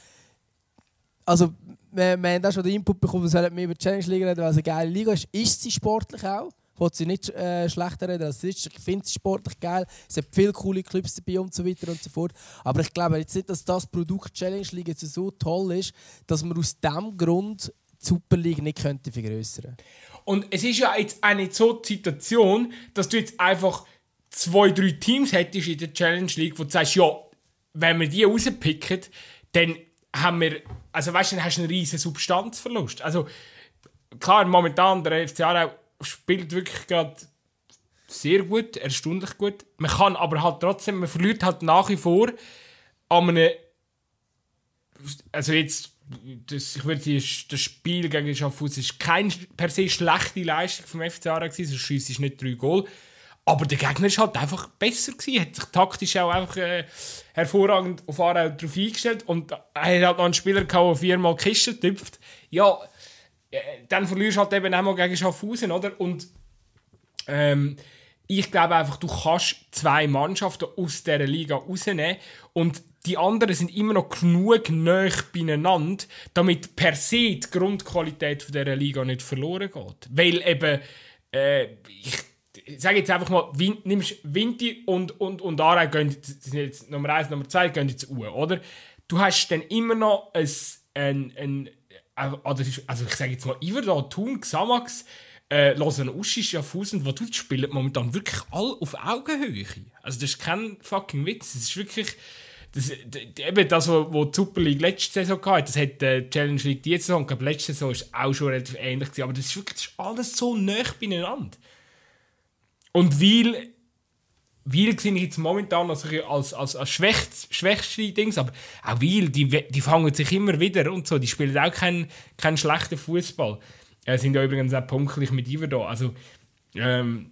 [SPEAKER 1] also wir, wir haben auch schon den Input bekommen, wir sollen über die Challenge League reden, weil es eine geile Liga ist. Ist sie sportlich auch? Will sie nicht äh, schlechter reden als ist. Ich finde sie sportlich geil. Es hat viele coole Clubs dabei und so weiter und so fort. Aber ich glaube jetzt nicht, dass das Produkt Challenge League jetzt so toll ist, dass man aus diesem Grund die Super League nicht könnte vergrößern
[SPEAKER 2] Und es ist ja jetzt auch nicht so Situation, dass du jetzt einfach zwei, drei Teams hättest in der Challenge League, wo du sagst, ja, wenn wir die rauspicken, dann haben wir, also weißt du, dann hast du einen riesen Substanzverlust. Also klar, momentan der FC Aarau spielt wirklich gerade sehr gut, erstaunlich gut. Man kann aber halt trotzdem, man verliert halt nach wie vor an einem, also jetzt das, ich würde das Spiel gegen Schaffhausen ist keine per se schlechte Leistung vom FC Aarau gewesen, sonst schießt nicht drei Goal. Aber der Gegner ist halt einfach besser gewesen, hat sich taktisch auch einfach äh, hervorragend auf Aarau drauf eingestellt und er hat halt noch einen Spieler der viermal Kisten tüpft. Ja, äh, dann verlierst du halt eben auch mal gegen Schaffhausen, oder? Und ähm, ich glaube einfach, du kannst zwei Mannschaften aus dieser Liga rausnehmen und die anderen sind immer noch genug nah beieinander, damit per se die Grundqualität dieser Liga nicht verloren geht. Weil eben, äh, ich sage jetzt einfach mal, Win nimmst Vinti und, und, und Aarau gehen, jetzt Nummer 1, Nummer 2, gehen jetzt U, oder? Du hast dann immer noch ein, ein, ein also ich sage jetzt mal, Iverdon, Thun, Xamax, äh, Lausanne Uschi, Schaffhausen, wo du spielen momentan wirklich alle auf Augenhöhe. Also das ist kein fucking Witz, das ist wirklich das, eben das, was die Super League letzte Saison hatte, das hat die äh, Challenge League diese Saison, ich glaube, letzte Saison ist auch schon relativ ähnlich gewesen, aber das ist wirklich das ist alles so nah beieinander. Und weil, weil sehe ich jetzt momentan als, als, als, als schwächste, Dings, aber auch weil, die, die fangen sich immer wieder und so, die spielen auch keinen kein schlechten Fußball. Äh, sind ja übrigens auch punktlich mit Iver Also, ähm,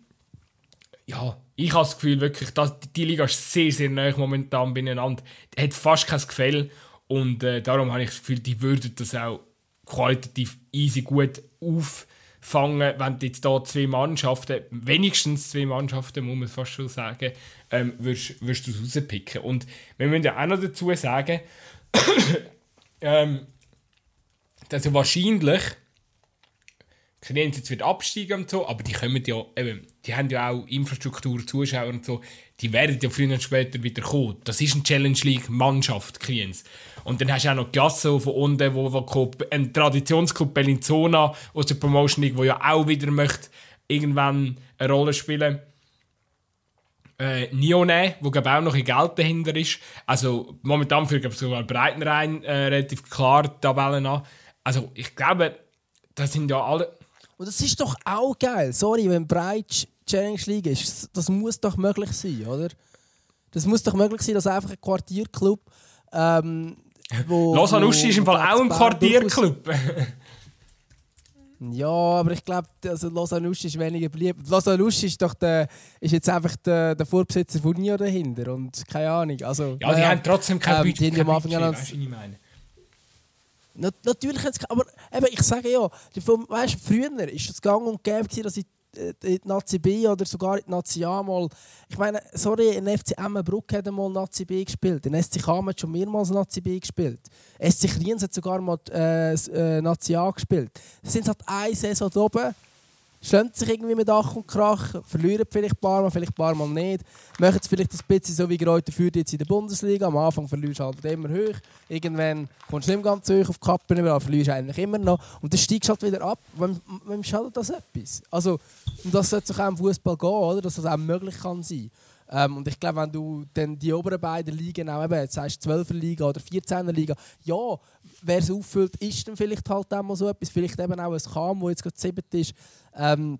[SPEAKER 2] ja, ich habe das Gefühl, wirklich, dass die Liga ist sehr, sehr nah momentan beieinander. Die hat fast kein Gefälle. Und äh, darum habe ich das Gefühl, die würden das auch qualitativ easy gut auffangen, wenn du jetzt hier zwei Mannschaften, wenigstens zwei Mannschaften, muss man fast schon sagen, ähm, wirst, wirst du rauspicken. Und wir müssen ja auch noch dazu sagen, ähm, dass ja wahrscheinlich jetzt wird absteigen und so, aber die kommen ja, eben, die haben ja auch Infrastruktur, Zuschauer und so, die werden ja früher und später wieder kommen. Das ist eine Challenge League Mannschaft, Kriens. Und dann hast du auch noch Giasso von unten, wo, wo ein Traditionsclub Bellinzona aus der Promotion League, wo ja auch wieder möchte irgendwann eine Rolle spielen. Äh, Nione, wo glaube auch noch ein Geld dahinter ist. Also momentan führt sogar Breitenrein äh, relativ klar Tabellen an. Also ich glaube, das sind ja alle
[SPEAKER 1] und das ist doch auch geil. Sorry, wenn Breit Challenge League ist, das muss doch möglich sein, oder? Das muss doch möglich sein, dass einfach ein Quartierclub. Ähm,
[SPEAKER 2] wo, Lausanne ist im Fall auch ein Quartierclub.
[SPEAKER 1] ja, aber ich glaube, also Lausanne ist weniger beliebt. Lausanne ist doch der, ist jetzt einfach der, der Vorbesitzer von Nio dahinter und keine Ahnung. Also,
[SPEAKER 2] ja, die haben trotzdem kein ähm, Budget. Die haben am Anfang an, weißt, ich meine.
[SPEAKER 1] Natürlich jetzt, aber eben, ich sage ja, weißt, früher war es gang und gäbe, dass ich äh, in die Nazi B oder sogar in die Nazi A mal. Ich meine, sorry, in FC Emmenbruck hat mal Nazi B gespielt. In SC Cham hat schon mehrmals Nazi B gespielt. SC Kriens hat sogar mal äh, äh, Nazi A gespielt. Sie sind halt eine Saison oben. Stehen sich irgendwie mit Ach und Krach, verlieren vielleicht ein paar Mal, vielleicht ein paar Mal nicht. Machen es vielleicht ein bisschen so wie Greuther führt jetzt in der Bundesliga. Am Anfang verlierst du halt immer hoch. Irgendwann kommst du nicht mehr ganz hoch auf die Kappe, aber verlierst eigentlich immer noch. Und dann steigst du halt wieder ab. Wem, schadet das etwas? Also, und das sollte sich auch im Fußball gehen, oder? dass das auch möglich kann sein ähm, und ich glaube, wenn du dann die oberen beiden Ligen auch eben, heißt 12er Liga oder 14er Liga, ja, wer es auffüllt, ist dann vielleicht halt auch mal so etwas, vielleicht eben auch ein Kam, wo jetzt gerade siebert ist, ähm,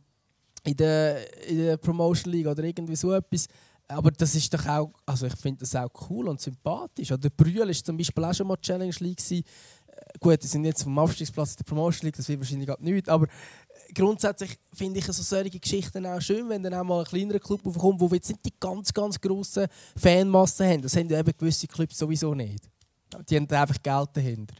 [SPEAKER 1] in, der, in der Promotion League oder irgendwie so etwas. Aber das ist doch auch, also ich finde das auch cool und sympathisch. Oder Brühl war zum Beispiel auch schon mal Challenge League. Äh, gut, die sind jetzt vom Abstiegsplatz in der Promotion League, das wird wahrscheinlich gerade nichts. Aber grundsätzlich finde ich so solche Geschichten auch schön, wenn dann auch mal ein kleinerer Club aufkommt, wo jetzt nicht die ganz, ganz grossen Fanmassen haben. Das haben ja eben gewisse Clubs sowieso nicht. Die haben einfach Geld dahinter.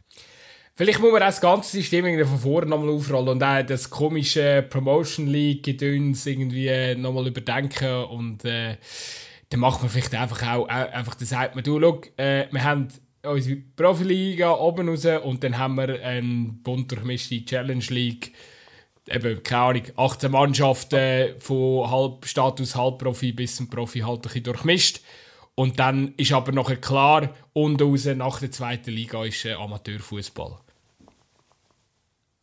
[SPEAKER 2] Vielleicht muss man auch das ganze System von vorne nochmal aufrollen und auch das komische Promotion League Gedöns irgendwie nochmal überdenken und äh, dann macht man vielleicht einfach auch, einfach, dann sagt man, du, schau, äh, wir haben unsere Profiliga oben raus und dann haben wir eine bunt durchmischte Challenge League eben, keine Ahnung, 18 Mannschaften von Halbstatus, Halbprofi bis zum Profi halt ein bisschen durchmischt. Und dann ist aber nachher klar, und raus nach der zweiten Liga ist äh, Amateurfußball.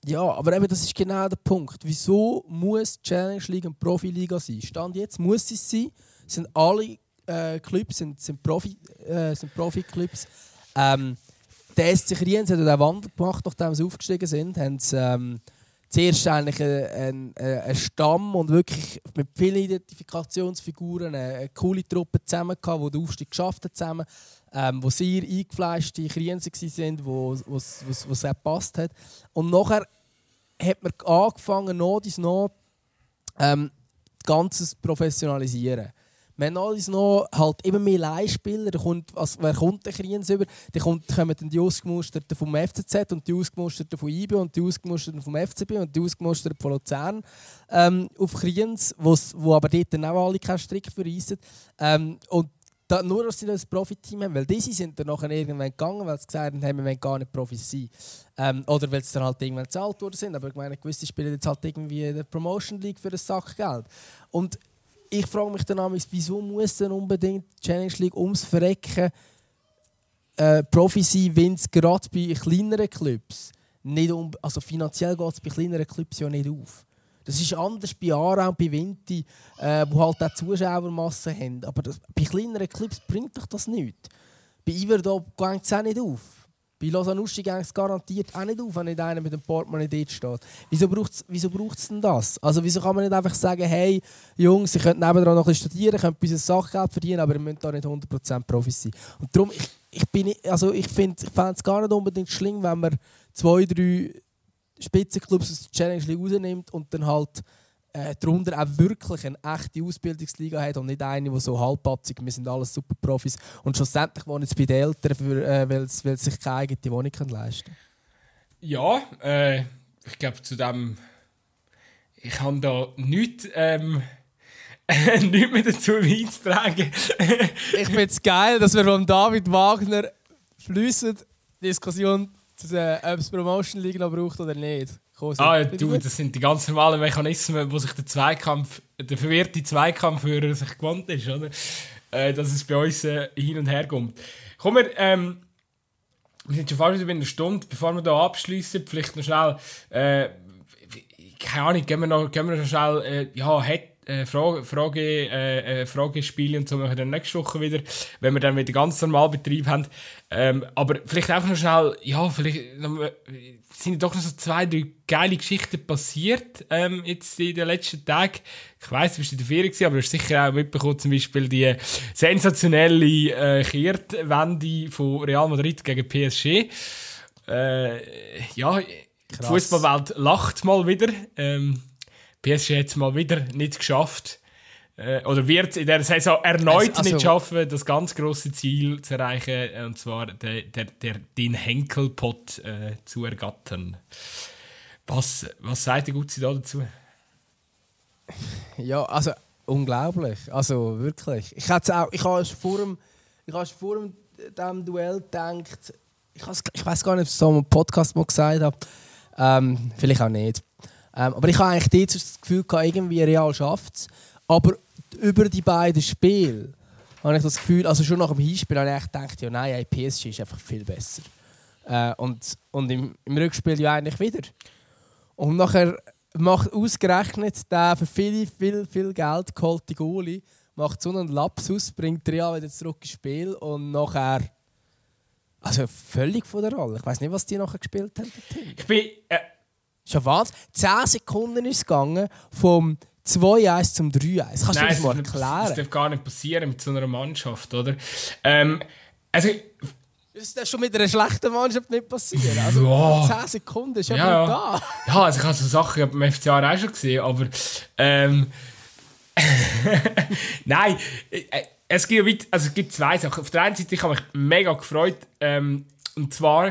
[SPEAKER 1] Ja, aber eben das ist genau der Punkt. Wieso muss die Challenge League eine Profiliga sein? Stand jetzt muss es sein. Sind alle äh, Clubs sind, sind Profi äh, sind Profi-Clubs. Ähm, der SC Kriens hat den Wandel gemacht, nachdem sie aufgestiegen sind. Haben sie, ähm, zuerst eigentlich ein, ein, ein, Stamm und wirklich mit vielen Identifikationsfiguren eine, eine coole Truppe zusammen gehabt, die den Aufstieg geschafft hat zusammen, ähm, wo sehr eingefleischte Kriense waren, wo es sehr gepasst hat. Und nachher hat man angefangen, noch dies noch ähm, Ganzes professionalisieren. Wir haben alles noch halt immer mehr Leihspieler. Kommt, also, wer kommt der Kriens über? Da kommen dann die Ausgemusterten vom FCZ und die Ausgemusterten von IB und die Ausgemusterten vom FCB und die Ausgemusterten von Luzern ähm, auf Kriens, wo aber dort dann auch alle keinen Strick verreissen. Ähm, und da, nur, dass sie das Profiteam haben, weil diese sind dann nachher irgendwann gegangen, weil sie gesagt haben, wir wollen gar nicht Profis sein. Ähm, oder weil sie dann halt irgendwann bezahlt worden sind. Aber ich meine, gewisse spielen jetzt halt irgendwie in der Promotion League für ein Sack Geld. Und ich frage mich dann auch, wieso muss denn unbedingt die Challenge League ums Verrecken äh, Profi sein, wenn es gerade bei kleineren Clubs nicht um, also finanziell geht es bei kleineren Clubs ja nicht auf. Das ist anders bei Aarau und bei Vinti, äh, wo halt auch Zuschauermassen haben. Aber das, bei kleineren Clubs bringt doch das nichts. Bei Iverdop geht es auch nicht auf. Bei Losanuschi geht es garantiert auch nicht auf, wenn nicht einer mit dem Portemonnaie dort steht. Wieso braucht es wieso denn das? Also wieso kann man nicht einfach sagen, hey Jungs, ihr könnt nebenan noch ein bisschen studieren, könnt ein bisschen Sachgeld verdienen, aber ihr müsst da nicht 100% Profis sein. Und darum, ich, ich, also ich finde es gar nicht unbedingt schlimm, wenn man zwei, drei Spitzenclubs aus der Challenge League rausnimmt und dann halt äh, darunter auch wirklich eine echte Ausbildungsliga hat und nicht eine, die so halbpatzig, wir sind alles super Profis und schlussendlich wohnen sie bei den Eltern, für, äh, weil, sie sich keine eigene Wohnung leisten können.
[SPEAKER 2] Ja, äh, ich glaube zu dem, ich habe da nichts, ähm, nichts mehr dazu beizutragen.
[SPEAKER 1] ich finde es geil, dass wir von David Wagner flüssen Diskussion, äh, ob es Promotion League noch braucht oder nicht.
[SPEAKER 2] Ah, ja, du, das sind die ganz normalen Mechanismen, wo sich der Zweikampf, der verwirrte Zweikampfführer sich gewohnt ist, oder? Äh, dass es bei uns äh, hin und her kommt. Kommen wir, ähm, wir sind schon fast über eine Stunde, bevor wir hier abschließen, vielleicht noch schnell, äh, keine Ahnung, gehen wir noch, gehen wir noch schnell, äh, ja, hat äh, Frage, Frage, äh, äh, Fragespiele und so machen wir dann nächste Woche wieder, wenn wir dann wieder ganz normal Betrieb haben. Ähm, aber vielleicht einfach noch schnell, ja, vielleicht äh, sind doch noch so zwei, drei geile Geschichten passiert ähm, jetzt in den letzten Tagen. Ich weiss, du bist in der Ferien gewesen, aber du hast sicher auch mitbekommen, zum Beispiel die sensationelle äh, Kehrtwende von Real Madrid gegen PSG. Äh, ja, die Fußballwelt lacht mal wieder. Ähm, PSG hat es mal wieder nicht geschafft. Äh, oder wird es in der Saison erneut also, also, nicht schaffen, das ganz große Ziel zu erreichen, äh, und zwar der, der, der, den Henkelpott äh, zu ergattern. Was, was sagt der Gutzi da dazu?
[SPEAKER 1] Ja, also unglaublich. Also wirklich. Ich, auch, ich habe vor dem, ich habe vor dem, dem Duell gedacht, ich, ich weiß gar nicht, ob ich es so im Podcast mal gesagt habe. Ähm, vielleicht auch nicht. Ähm, aber ich habe eigentlich dort das Gefühl, gehabt, irgendwie Real schafft es. Aber über die beiden Spiele habe ich das Gefühl, also schon nach dem Hinspiel habe ich gedacht, ja nein, ey, PSG ist einfach viel besser. Äh, und und im, im Rückspiel ja eigentlich wieder. Und nachher macht ausgerechnet der für viel, viel, viel Geld geholte Goalie macht so einen Lapsus, bringt Real wieder zurück ins Spiel und nachher also völlig von der Rolle. Ich weiß nicht, was die nachher gespielt haben.
[SPEAKER 2] Ich bin äh,
[SPEAKER 1] Schon was? 10 Sekunden ist es gegangen vom 2-1 zum 3-1. Kannst
[SPEAKER 2] Nein,
[SPEAKER 1] du das mal
[SPEAKER 2] das,
[SPEAKER 1] erklären?
[SPEAKER 2] das darf gar nicht passieren mit so einer Mannschaft, oder? Ähm, also,
[SPEAKER 1] Das darf schon mit einer schlechten Mannschaft nicht passieren. Also
[SPEAKER 2] Ja.
[SPEAKER 1] 10 Sekunden ist ja,
[SPEAKER 2] Ja,
[SPEAKER 1] brutal.
[SPEAKER 2] ja, also ich habe so Sachen beim FCA auch schon gesehen, aber ähm, nein, äh, es gibt, also es gibt zwei Sachen. Auf der einen Seite, ich habe mich mega gefreut, ähm, und zwar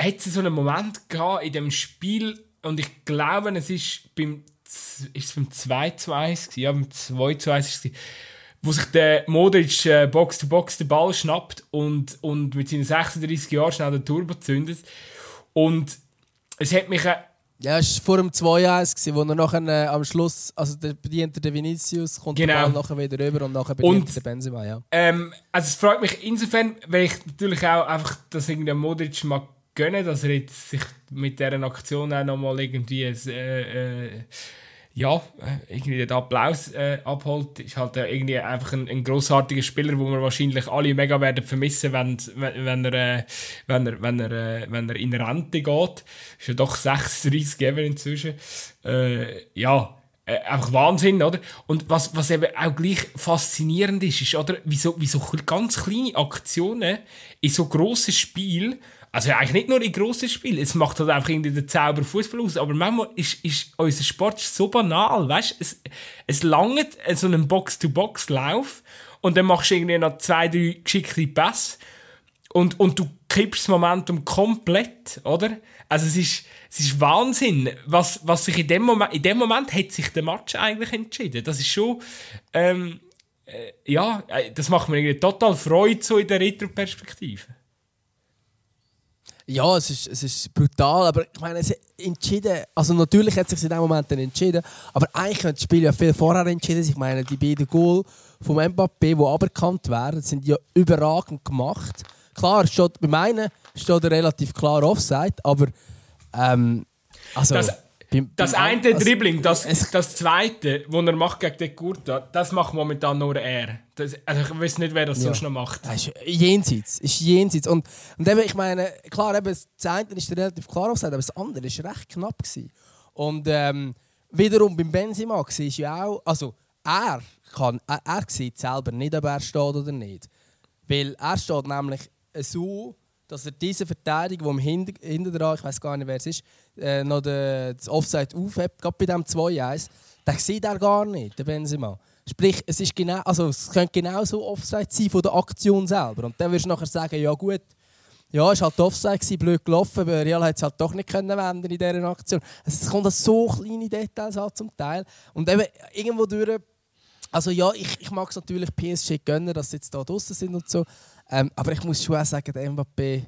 [SPEAKER 2] hat es so einen Moment gehabt in dem Spiel, und ich glaube, es ist beim, ist es beim 2 zu 1 gewesen? ja, beim 2 zu 1 ist es gewesen, wo sich der Modric äh, Box to Box den Ball schnappt und, und mit seinen 36 Jahren schnell den Turbo zündet. Und es hat mich. Äh,
[SPEAKER 1] Ja, es war vor dem 2-1, gewesen, wo er nachher äh, am Schluss, also der bedient der Vinicius, kommt
[SPEAKER 2] Genau.
[SPEAKER 1] der Ball nachher wieder rüber und nachher bedient
[SPEAKER 2] Und-
[SPEAKER 1] der Benzema, ja.
[SPEAKER 2] Ähm, also es freut mich insofern, weil ich natürlich auch einfach, dass irgendwie Modric mal gönnen, dass er jetzt sich mit dieser Aktion auch nochmal irgendwie ein, äh, äh, ja, irgendwie den Applaus äh, abholt. Ist halt äh, irgendwie einfach ein, ein grossartiger Spieler, wo wir wahrscheinlich alle mega werden vermissen, wenn, wenn, er, äh, wenn er, wenn er, äh, wenn er in Rente geht. Ist ja doch 36 eben inzwischen. Ja, einfach Wahnsinn, oder? Und was, was eben auch gleich faszinierend ist, ist, oder, wie so, wie so ganz kleine Aktionen in so grossen Spielen, also eigentlich nicht nur in grossen Spielen, es macht halt einfach irgendwie den Zauber Fußball aus, aber manchmal ist, ist unser Sport so banal, weißt es, es langt so einen Box-to-Box-Lauf und dann machst du irgendwie noch zwei, drei geschickte Pässe und, und du kippst das Momentum komplett, oder? Also es ist, es ist Wahnsinn, was, was sich in dem Moment, in dem Moment hat sich der Match eigentlich entschieden. Das ist schon, ähm, äh, ja, äh, das macht mir irgendwie total Freude so in der Retro-Perspektive.
[SPEAKER 1] Ja, es ist, es ist brutal, aber ich meine, es entschieden, also natürlich hat es sich in dem Moment dann entschieden, aber eigentlich könnte das Spiel ja viel vorher entschieden. Ich meine, die beiden Goal vom Mbappé, die aberkannt werden, sind ja überragend gemacht. Klar, steht, bei meinen steht er relativ klar Offside, aber ähm, also...
[SPEAKER 2] Das-
[SPEAKER 1] beim-
[SPEAKER 2] Das
[SPEAKER 1] beim-
[SPEAKER 2] eine
[SPEAKER 1] also,
[SPEAKER 2] Dribbling, das, das zweite, das er macht gegen den Kurta, das macht momentan nur er. Das, also ich weiß nicht, wer das
[SPEAKER 1] Ja.
[SPEAKER 2] sonst noch macht.
[SPEAKER 1] Das ist jenseits. Ist jenseits. Und, und eben, ich meine, klar, eben, das eine ist relativ klar aufgesagt, aber das andere war recht knapp. Gewesen. Und ähm, wiederum beim Benzema war es ja auch, also er, kann, er, er sieht selber nicht, ob er steht oder nicht. Weil er steht nämlich so, dass er diese Verteidigung, die im Hinter, dran, ich weiß gar nicht, wer es ist, äh, noch den, das Offside aufhebt, gerade bei diesem 2-1, den sieht er gar nicht, der Benzema. Sprich, es, ist genau, also es könnte genauso Offside sein von der Aktion selber. Und dann wirst du nachher sagen, ja gut, ja, es war halt Offside, gewesen, blöd gelaufen, aber Real hat es halt doch nicht können wenden in dieser Aktion. Es kommt so kleine Details an zum Teil. Und eben irgendwo durch, also ja, ich, ich mag es natürlich PSG gönnen, dass sie jetzt da draußen sind und so. Ähm, aber ich muss schon auch sagen, der Mbappé,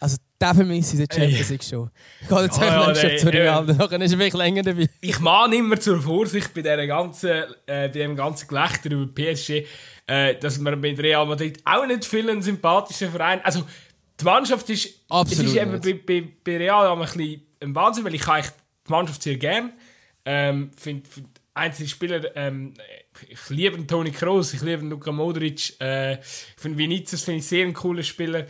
[SPEAKER 1] also der für mich ist in der Champions League schon. Ich gehe jetzt
[SPEAKER 2] Ja, ja,
[SPEAKER 1] schon zu Real, dann ist er wirklich länger dabei.
[SPEAKER 2] ich mahne immer zur Vorsicht bei, dieser ganzen, äh, bei dem ganzen Gelächter über PSG, äh, dass man mit Real Madrid auch nicht viel ein sympathischer Verein. Also die Mannschaft ist,
[SPEAKER 1] Absolut
[SPEAKER 2] es ist eben bei, bei, bei Real ein bisschen ein Wahnsinn, weil ich eigentlich die Mannschaft sehr gern. Ähm, find, find einzelne Spieler, ähm, ich liebe Toni Kroos, ich liebe Luka Modric, äh, ich finde Vinicius finde ich sehr ein cooler Spieler.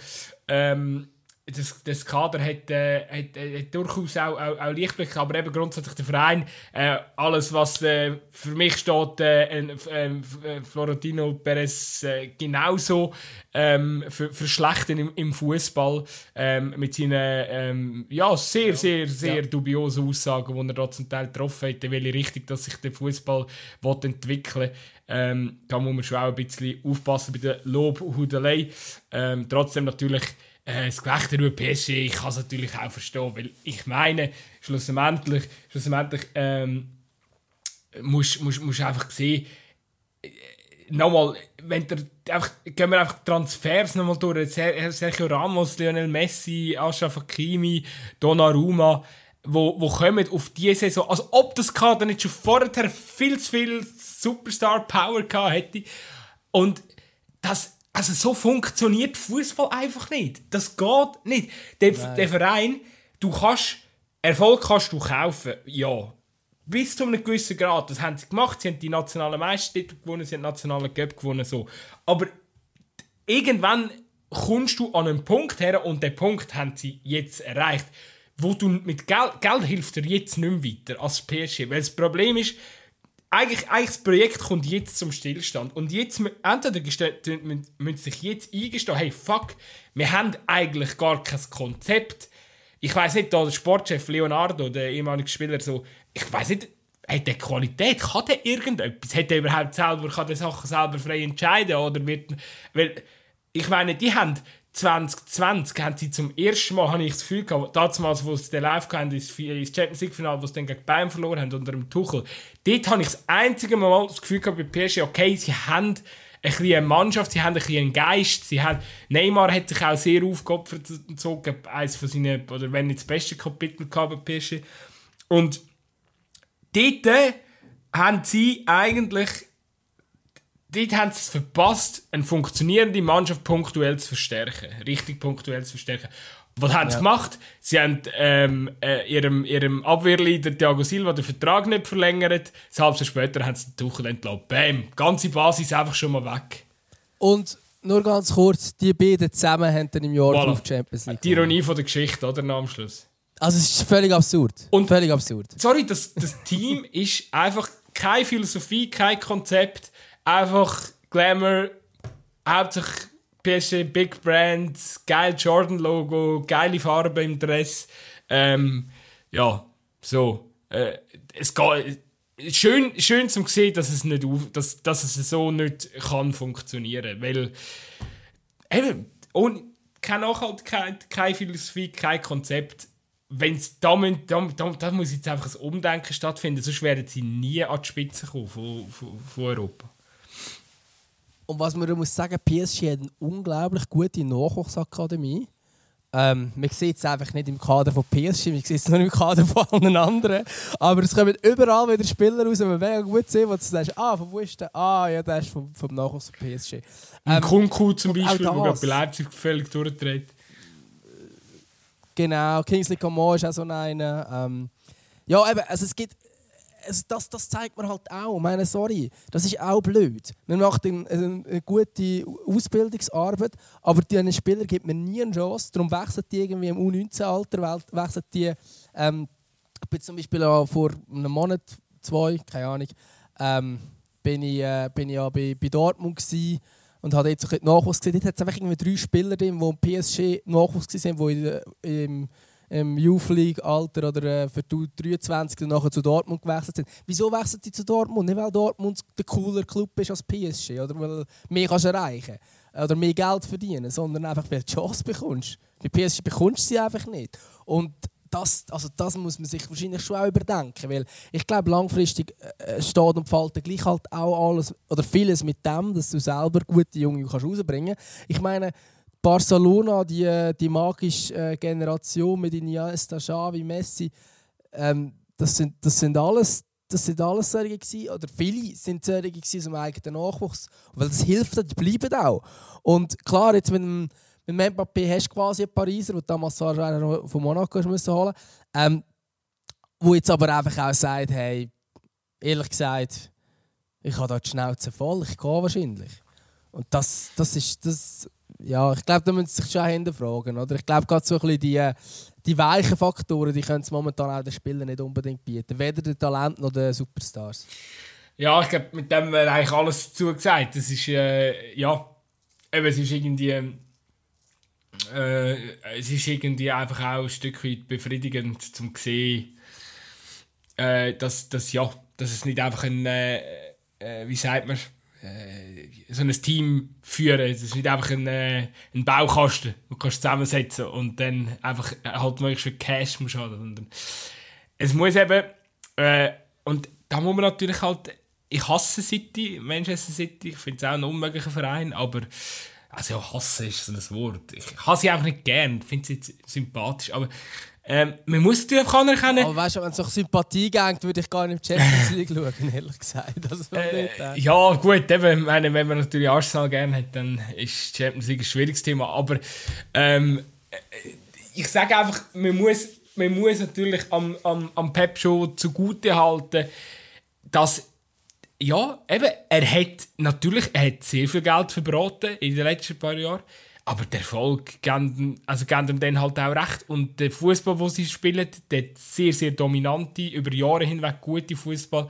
[SPEAKER 2] Ähm, das, das Kader hat, äh, hat, äh, hat durchaus auch, auch, auch Lichtblick, aber eben grundsätzlich der Verein, äh, alles was äh, für mich steht, äh, äh, Florentino Perez genauso ähm, für, für Schlechten im, im Fußball ähm, mit seinen ähm, ja, sehr, sehr, sehr dubiosen Aussagen, die er da zum Teil getroffen hat, in welche Richtung dass sich der Fußball entwickeln ähm, Da muss man schon auch ein bisschen aufpassen bei der Lobhudelei. Ähm, trotzdem natürlich äh, das Gelächter über PSG, ich kann es natürlich auch verstehen, weil ich meine, schlussendlich, schlussendlich ähm, musst du einfach sehen, äh, nochmal, wenn der, einfach, gehen wir einfach Transfers nochmal durch, Ser- Sergio Ramos, Lionel Messi, Ashraf Hakimi, Donnarumma, wo, wo kommen auf diese Saison, als ob das Kader nicht schon vorher viel zu viel Superstar-Power gehabt hätte. Und das, also so funktioniert Fußball einfach nicht. Das geht nicht. Der, der Verein, du kannst, Erfolg kannst du kaufen, ja. Bis zu einem gewissen Grad. Das haben sie gemacht. Sie haben die nationalen Meistertitel gewonnen, sie haben die nationalen Cup gewonnen, so. Aber irgendwann kommst du an einen Punkt her und den Punkt haben sie jetzt erreicht wo du mit Geld, Geld hilft dir jetzt nicht mehr weiter als PSG. Weil das Problem ist, eigentlich, eigentlich das Projekt kommt jetzt zum Stillstand. Und jetzt, entweder müssen sich jetzt eingestehen, hey, fuck, wir haben eigentlich gar kein Konzept. Ich weiß nicht, da der Sportchef Leonardo, der ehemalige Spieler, so, ich weiß nicht, hat der Qualität? Kann der irgendetwas? Hat der überhaupt selber, kann der Sachen selber frei entscheiden? Oder wird, weil, ich meine, die haben 2020 haben sie zum ersten Mal, habe ich das Gefühl gehabt, damals, wo sie den Live hatten, ins Champions League Finale, wo sie dann gegen Bayern verloren haben unter dem Tuchel, dort habe ich das einzige Mal das Gefühl gehabt bei PSG, okay, sie haben ein eine Mannschaft, sie haben ein bisschen einen Geist, sie haben, Neymar hat sich auch sehr aufgeopfert, so, eines von seinen, oder wenn nicht das beste Kapitel gehabt bei PSG. Und dort haben sie eigentlich dort haben sie es verpasst, eine funktionierende Mannschaft punktuell zu verstärken. Richtig punktuell zu verstärken. Was haben sie ja. gemacht? Sie haben ähm, äh, ihrem, ihrem Abwehrleader Thiago Silva den Vertrag nicht verlängert. Ein halbes Jahr später haben sie den Tuchel entlassen. Bam! Ganze Basis einfach schon mal weg.
[SPEAKER 1] Und nur ganz kurz, die beiden zusammen haben dann im Jahr voilà. auf Champions League.
[SPEAKER 2] Die Ironie von der Geschichte, oder? Am Schluss.
[SPEAKER 1] Also es ist völlig absurd. Und völlig absurd.
[SPEAKER 2] Sorry, das, das Team ist einfach keine Philosophie, kein Konzept einfach Glamour, hauptsächlich PSG Big Brand, geil Jordan-Logo, geile Farbe im Dress. Ähm, ja, so. Äh, es geht, schön, schön zu sehen, dass es, nicht auf, dass, dass es so nicht kann funktionieren Weil, eben, ohne, keine Nachhaltigkeit, keine Philosophie, kein Konzept. Wenn's, da, da, da, da muss jetzt einfach ein Umdenken stattfinden, sonst werden sie nie an die Spitze kommen von, von, von Europa.
[SPEAKER 1] Und was man muss sagen, PSG hat eine unglaublich gute Nachwuchsakademie. Ähm, man sieht es einfach nicht im Kader von PSG, man sieht es nur im Kader von allen anderen. Aber es kommen überall wieder Spieler raus, die man mega gut sehen, wo du sagst, ah, von wo ist der? Ah, ja, der ist vom, vom Nachwuchs von PSG.
[SPEAKER 2] Ähm, Kunku zum Beispiel, der bei Leipzig völlig durchdreht.
[SPEAKER 1] Genau, Kingsley Coman ist auch so einer. Ähm, ja, eben, also es gibt also das, das zeigt man halt auch. Meine, sorry, das ist auch blöd. Man macht eine, eine gute Ausbildungsarbeit, aber diesen Spielern gibt man nie eine Chance. Darum wechseln die irgendwie im U19-Alter, wechseln die. Ähm, ich bin zum Beispiel auch vor einem Monat, zwei, keine Ahnung, ähm, bin ich, äh, bin ich ja bei, bei Dortmund gewesen und habe jetzt ein Nachwuchs gesehen. Dort hat es einfach irgendwie drei Spieler drin, die PSG Nachwuchs waren, die in, im im Youth League Alter oder äh, für die 23 dann nachher zu Dortmund gewechselt sind. Wieso wechseln die zu Dortmund? Nicht weil Dortmund der cooler Club ist als PSG oder weil mehr kannst erreichen oder mehr Geld verdienen, sondern einfach weil du Chance bekommst. Bei PSG bekommst du sie einfach nicht. Und das, also das muss man sich wahrscheinlich schon auch überdenken, weil ich glaube langfristig äh, steht und fällt gleich halt auch alles oder vieles mit dem, dass du selber gute Junge kannst rausbringen. Ich meine Barcelona, die, die magische äh, Generation mit Iniesta, Xavi, Messi, ähm, das, sind, das sind alles das sind alles gewesen, oder viele sind solche gewesen zum eigenen Nachwuchs. Weil das hilft, die bleiben auch. Und klar, jetzt mit dem, Mbappé hast du quasi einen Pariser, der damals noch von Monaco müssen holen ähm, wo jetzt aber einfach auch sagt, hey, ehrlich gesagt, ich habe da die Schnauze voll, ich gehe wahrscheinlich. Und das, das ist, das, ja, ich glaube, da müssen sie sich schon hinterfragen. Oder? Ich glaube, gerade so ein bisschen die, die weichen Faktoren, die können es momentan auch den Spielern nicht unbedingt bieten. Weder den Talenten noch den Superstars.
[SPEAKER 2] Ja, ich glaube, mit dem wäre eigentlich alles zugesagt. Das ist, äh, ja, eben, es ist irgendwie, äh, es ist irgendwie einfach auch ein Stück weit befriedigend zum sehen, äh, dass, dass, ja, dass es nicht einfach ein, äh, äh wie sagt man, so ein Team führen. Es ist nicht einfach ein, äh, ein Baukasten, den du kannst zusammensetzen und dann einfach halt möglichst für Cash musst haben. Es muss eben, äh, und da muss man natürlich halt, ich hasse City, Manchester City, ich finde es auch ein unmöglicher Verein, aber also ja, hassen ist so ein Wort. Ich hasse sie einfach nicht gern, finde sie sympathisch, aber Ähm, man muss natürlich anerkennen.
[SPEAKER 1] Aber weißt du, wenn es noch Sympathie geht, würde ich gar nicht Champions League schauen, ehrlich gesagt. Das
[SPEAKER 2] äh,
[SPEAKER 1] nicht, äh.
[SPEAKER 2] Ja, gut, eben, meine, wenn man natürlich Arsenal gerne hat, dann ist Champions League ein schwieriges Thema. Aber ähm, ich sage einfach, man muss, man muss natürlich am, am, am Pep schon zugute halten, dass ja, eben, er hat natürlich er hat sehr viel Geld verbraten in den letzten paar Jahren. Aber der Erfolg gibt also ihm dann halt auch recht. Und der Fußball, den sie spielen, der sehr, sehr dominante, über Jahre hinweg gute Fußball.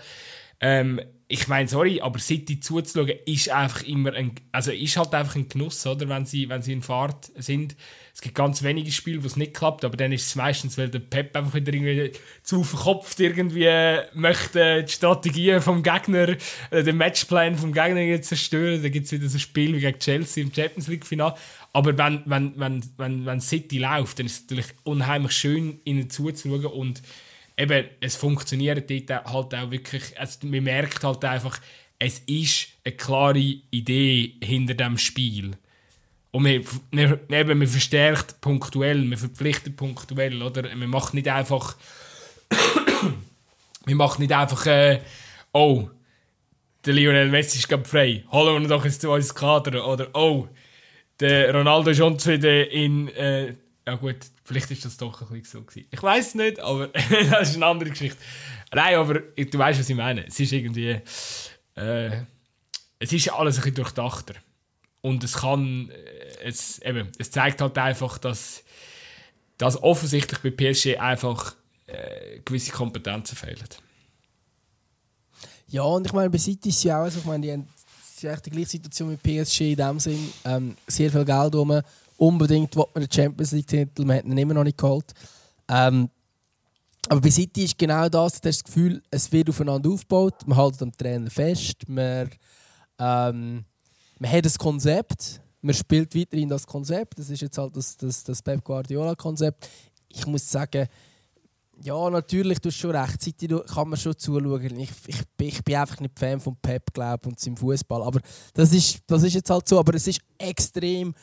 [SPEAKER 2] Ähm, ich meine, sorry, aber City zuzuschauen, ist einfach immer ein, also ist halt einfach ein Genuss, oder? Wenn sie, wenn sie in Fahrt sind. Es gibt ganz wenige Spiele, wo es nicht klappt, aber dann ist es meistens, weil der Pep einfach wieder irgendwie zu verkopft irgendwie möchte die Strategien vom Gegner, äh, den Matchplan vom Gegner zerstören. Dann gibt es wieder so ein Spiel wie gegen Chelsea im Champions League Final. Aber wenn, wenn, wenn, wenn, wenn City läuft, dann ist es natürlich unheimlich schön, ihnen zuzuschauen und eben, es funktioniert dort halt auch wirklich, also man merkt halt einfach, es ist eine klare Idee hinter dem Spiel. Und man, man, eben, man verstärkt punktuell, man verpflichtet punktuell, oder? Man macht nicht einfach, man macht nicht einfach, äh, oh, der Lionel Messi ist gerade frei, holen wir doch jetzt zu uns Kader, oder oh, der Ronaldo ist uns wieder in. Äh, ja, gut, vielleicht ist das doch ein bisschen so. Gewesen. Ich weiß es nicht, aber das ist eine andere Geschichte. Nein, aber du weißt, was ich meine. Es ist irgendwie. Äh, es ist alles ein bisschen durchdachter. Und es kann. Äh, es, eben, es zeigt halt einfach, dass, dass offensichtlich bei PSG einfach äh, gewisse Kompetenzen fehlen.
[SPEAKER 1] Ja, und ich meine, bei City ist ja auch so, ich meine, die haben ist echt die gleiche Situation mit PSG in dem Sinn. Ähm, sehr viel Geld rum. Unbedingt will man den Champions League-Titel, man hat ihn immer noch nicht geholt. Ähm, aber bei City ist genau das, du hast das Gefühl, es wird aufeinander aufgebaut, man hält am Trainer fest, man, ähm, man hat ein Konzept, man spielt weiterhin das Konzept, das ist jetzt halt das, das, das Pep Guardiola-Konzept. Ich muss sagen, ja, natürlich, du hast schon recht. Seite kann man schon zuschauen. Ich, ich, ich bin einfach nicht Fan von Pep glaub, und seinem Fußball. Aber das ist, das ist jetzt halt so. Aber es ist extrem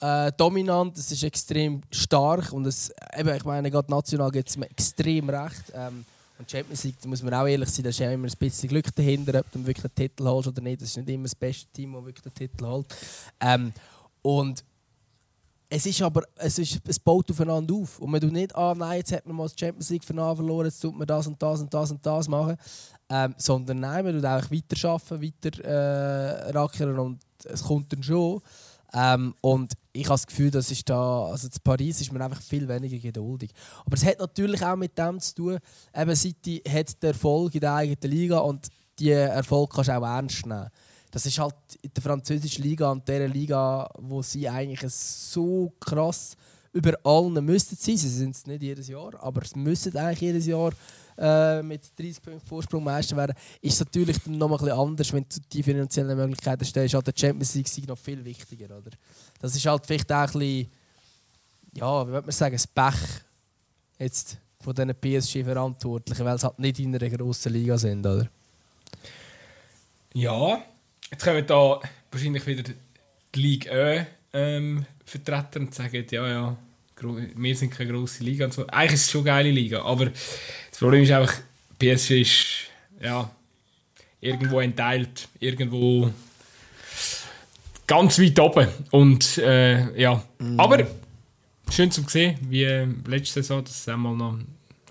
[SPEAKER 1] äh, dominant, es ist extrem stark. Und es, eben, ich meine, gerade national geht es mir extrem recht. Ähm, und Champions League, da muss man auch ehrlich sein, da ist ja immer ein bisschen Glück dahinter, ob du wirklich einen Titel holst oder nicht. Das ist nicht immer das beste Team, das wirklich den Titel holt. Ähm, und es ist aber, es, ist, es baut aufeinander auf. Und man tut nicht, ah nein, jetzt hat man mal das Champions League Finale verloren, jetzt tut man das und das und das und das machen. Ähm, sondern nein, man tut auch weiter arbeiten, weiter äh, rackern und es kommt dann schon. Ähm, und ich habe das Gefühl, das ist da, also in Paris ist man einfach viel weniger geduldig. Aber es hat natürlich auch mit dem zu tun, eben City hat den Erfolg in der eigenen Liga und diesen Erfolg kannst du auch ernst nehmen das ist halt in der französischen Liga und der Liga, wo sie eigentlich so krass über allen müssten sein. Sie sind es nicht jedes Jahr, aber es müssen eigentlich jedes Jahr äh, mit 30 Punkten Vorsprung Meister werden. Ist natürlich dann noch mal ein anders, wenn du die finanziellen Möglichkeiten stellst. Halt der Champions League noch viel wichtiger, oder? Das ist halt vielleicht auch ein bisschen, ja, wie würde man sagen, das Pech jetzt von diesen PSG-Verantwortlichen, weil sie halt nicht in einer grossen Liga sind, oder?
[SPEAKER 2] Ja, Jetzt kommen da wahrscheinlich wieder die Liga Ö ähm, Vertreter und sagen, ja, ja, wir sind keine grosse Liga und so. Eigentlich ist es schon eine geile Liga, aber das Problem ist einfach, PSG ist ja, irgendwo entteilt, irgendwo ganz weit oben. Und äh, ja, mm. aber schön zu sehen, wie äh, letzte Saison, dass es einmal noch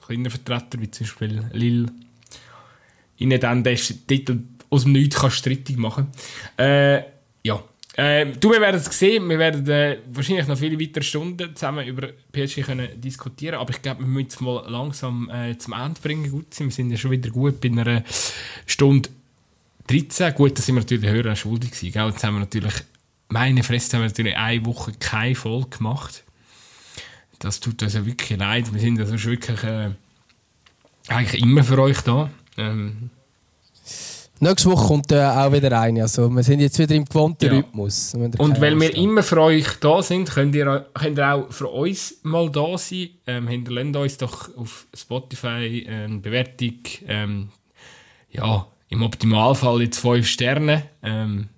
[SPEAKER 2] kleine Vertreter, wie zum Beispiel Lille, ihnen dann den Titel aus dem Nichts kannst strittig machen. Äh, ja. Äh, du, wir werden es sehen. Wir werden äh, wahrscheinlich noch viele weitere Stunden zusammen über PSG können diskutieren Aber ich glaube, wir müssen es mal langsam äh, zum Ende bringen. Gut, wir sind ja schon wieder gut bei einer Stunde 13. Gut, da sind wir natürlich höher schuldig gewesen. Gell? Jetzt haben wir natürlich, meine Fresse, haben wir natürlich eine Woche keine Folge gemacht. Das tut uns ja wirklich leid. Wir sind also wirklich äh, eigentlich immer für euch da. Ähm,
[SPEAKER 1] Nächste Woche kommt äh, auch wieder eine. Also wir sind jetzt wieder im gewohnten ja. Rhythmus.
[SPEAKER 2] Und weil wir immer für euch da sind, könnt ihr, könnt ihr auch für uns mal da sein. Ähm, hinterlasst uns doch auf Spotify eine Bewertung. Ähm, ja, im Optimalfall jetzt 5 Sterne. Ähm,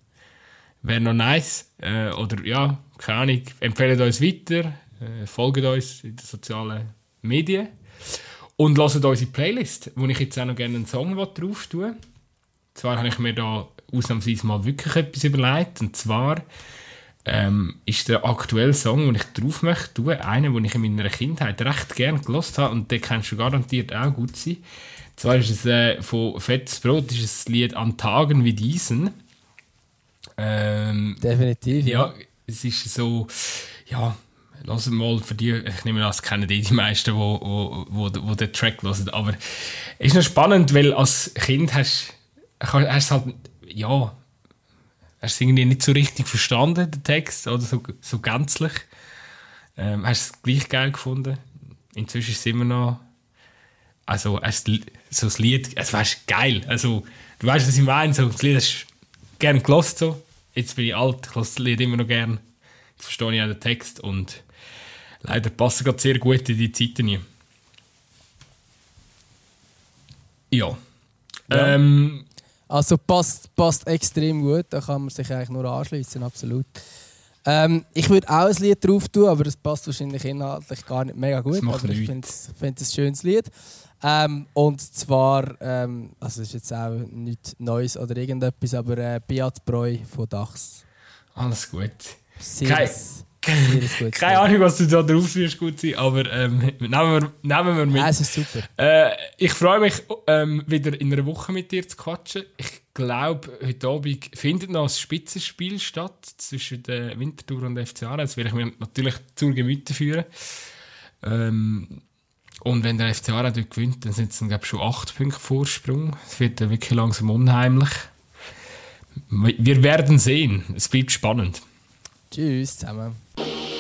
[SPEAKER 2] Wäre noch nice. Äh, oder ja, keine Ahnung. Empfehlt uns weiter. Äh, folgt uns in den sozialen Medien. Und hört unsere Playlist, wo ich jetzt auch noch gerne einen Song drauf tue. Zwar habe ich mir da ausnahmsweise mal wirklich etwas überlegt. Und zwar ähm, ist der aktuelle Song, den ich drauf möchte tun, einer, den ich in meiner Kindheit recht gerne gelost habe. Und den kennst du garantiert auch gut sein. Zwar ist es äh, von Fettes Brot, ist das Lied An Tagen wie diesen. Ähm,
[SPEAKER 1] Definitiv.
[SPEAKER 2] ja, es ist so, ja, lass mal für die, ich nehme an, das kennen die, die meisten, wo, wo, wo, wo den Track hören, aber es ist noch spannend, weil als Kind hast du es halt, ja, hast du irgendwie nicht so richtig verstanden, den Text, oder so, so gänzlich. Ähm, hast du es gleich geil gefunden. Inzwischen ist es immer noch, also, es, so das Lied, es war geil, also, du weißt, was ich meine, so, das Lied hast du gerne gelost, so. Jetzt bin ich alt, ich lasse das Lied immer noch gerne. Jetzt verstehe ich auch den Text und leider passen gerade sehr gut in die Zeiten hier. Ja.
[SPEAKER 1] Ja.
[SPEAKER 2] Ähm,
[SPEAKER 1] Also passt, passt extrem gut, da kann man sich eigentlich nur anschließen, absolut. Ähm, ich würde auch ein Lied drauf tun, aber das passt wahrscheinlich inhaltlich gar nicht mega gut.
[SPEAKER 2] Das macht
[SPEAKER 1] aber ich finde es ein schönes Lied. Ähm, und zwar, ähm, also es ist jetzt auch nichts Neues oder irgendetwas, aber äh, Beat Breu von Dachs.
[SPEAKER 2] alles gut.
[SPEAKER 1] Gut.
[SPEAKER 2] Keine Ahnung, was du da drauf wirst gut sein, aber ähm, nehmen, wir, nehmen wir mit.
[SPEAKER 1] Ja, es ist super.
[SPEAKER 2] Äh, ich freue mich, ähm, wieder in einer Woche mit dir zu quatschen. Ich glaube, heute Abend findet noch ein Spitzenspiel statt zwischen der Winterthur und FC Aarau. Das werde ich mir natürlich zur Gemüte führen. Ähm, und wenn der FC Aarau dort gewinnt, dann sind es dann, glaube ich, schon 8 Punkte Vorsprung. Es wird dann wirklich langsam unheimlich. Wir werden sehen. Es bleibt spannend.
[SPEAKER 1] Tschüss zusammen. Bye.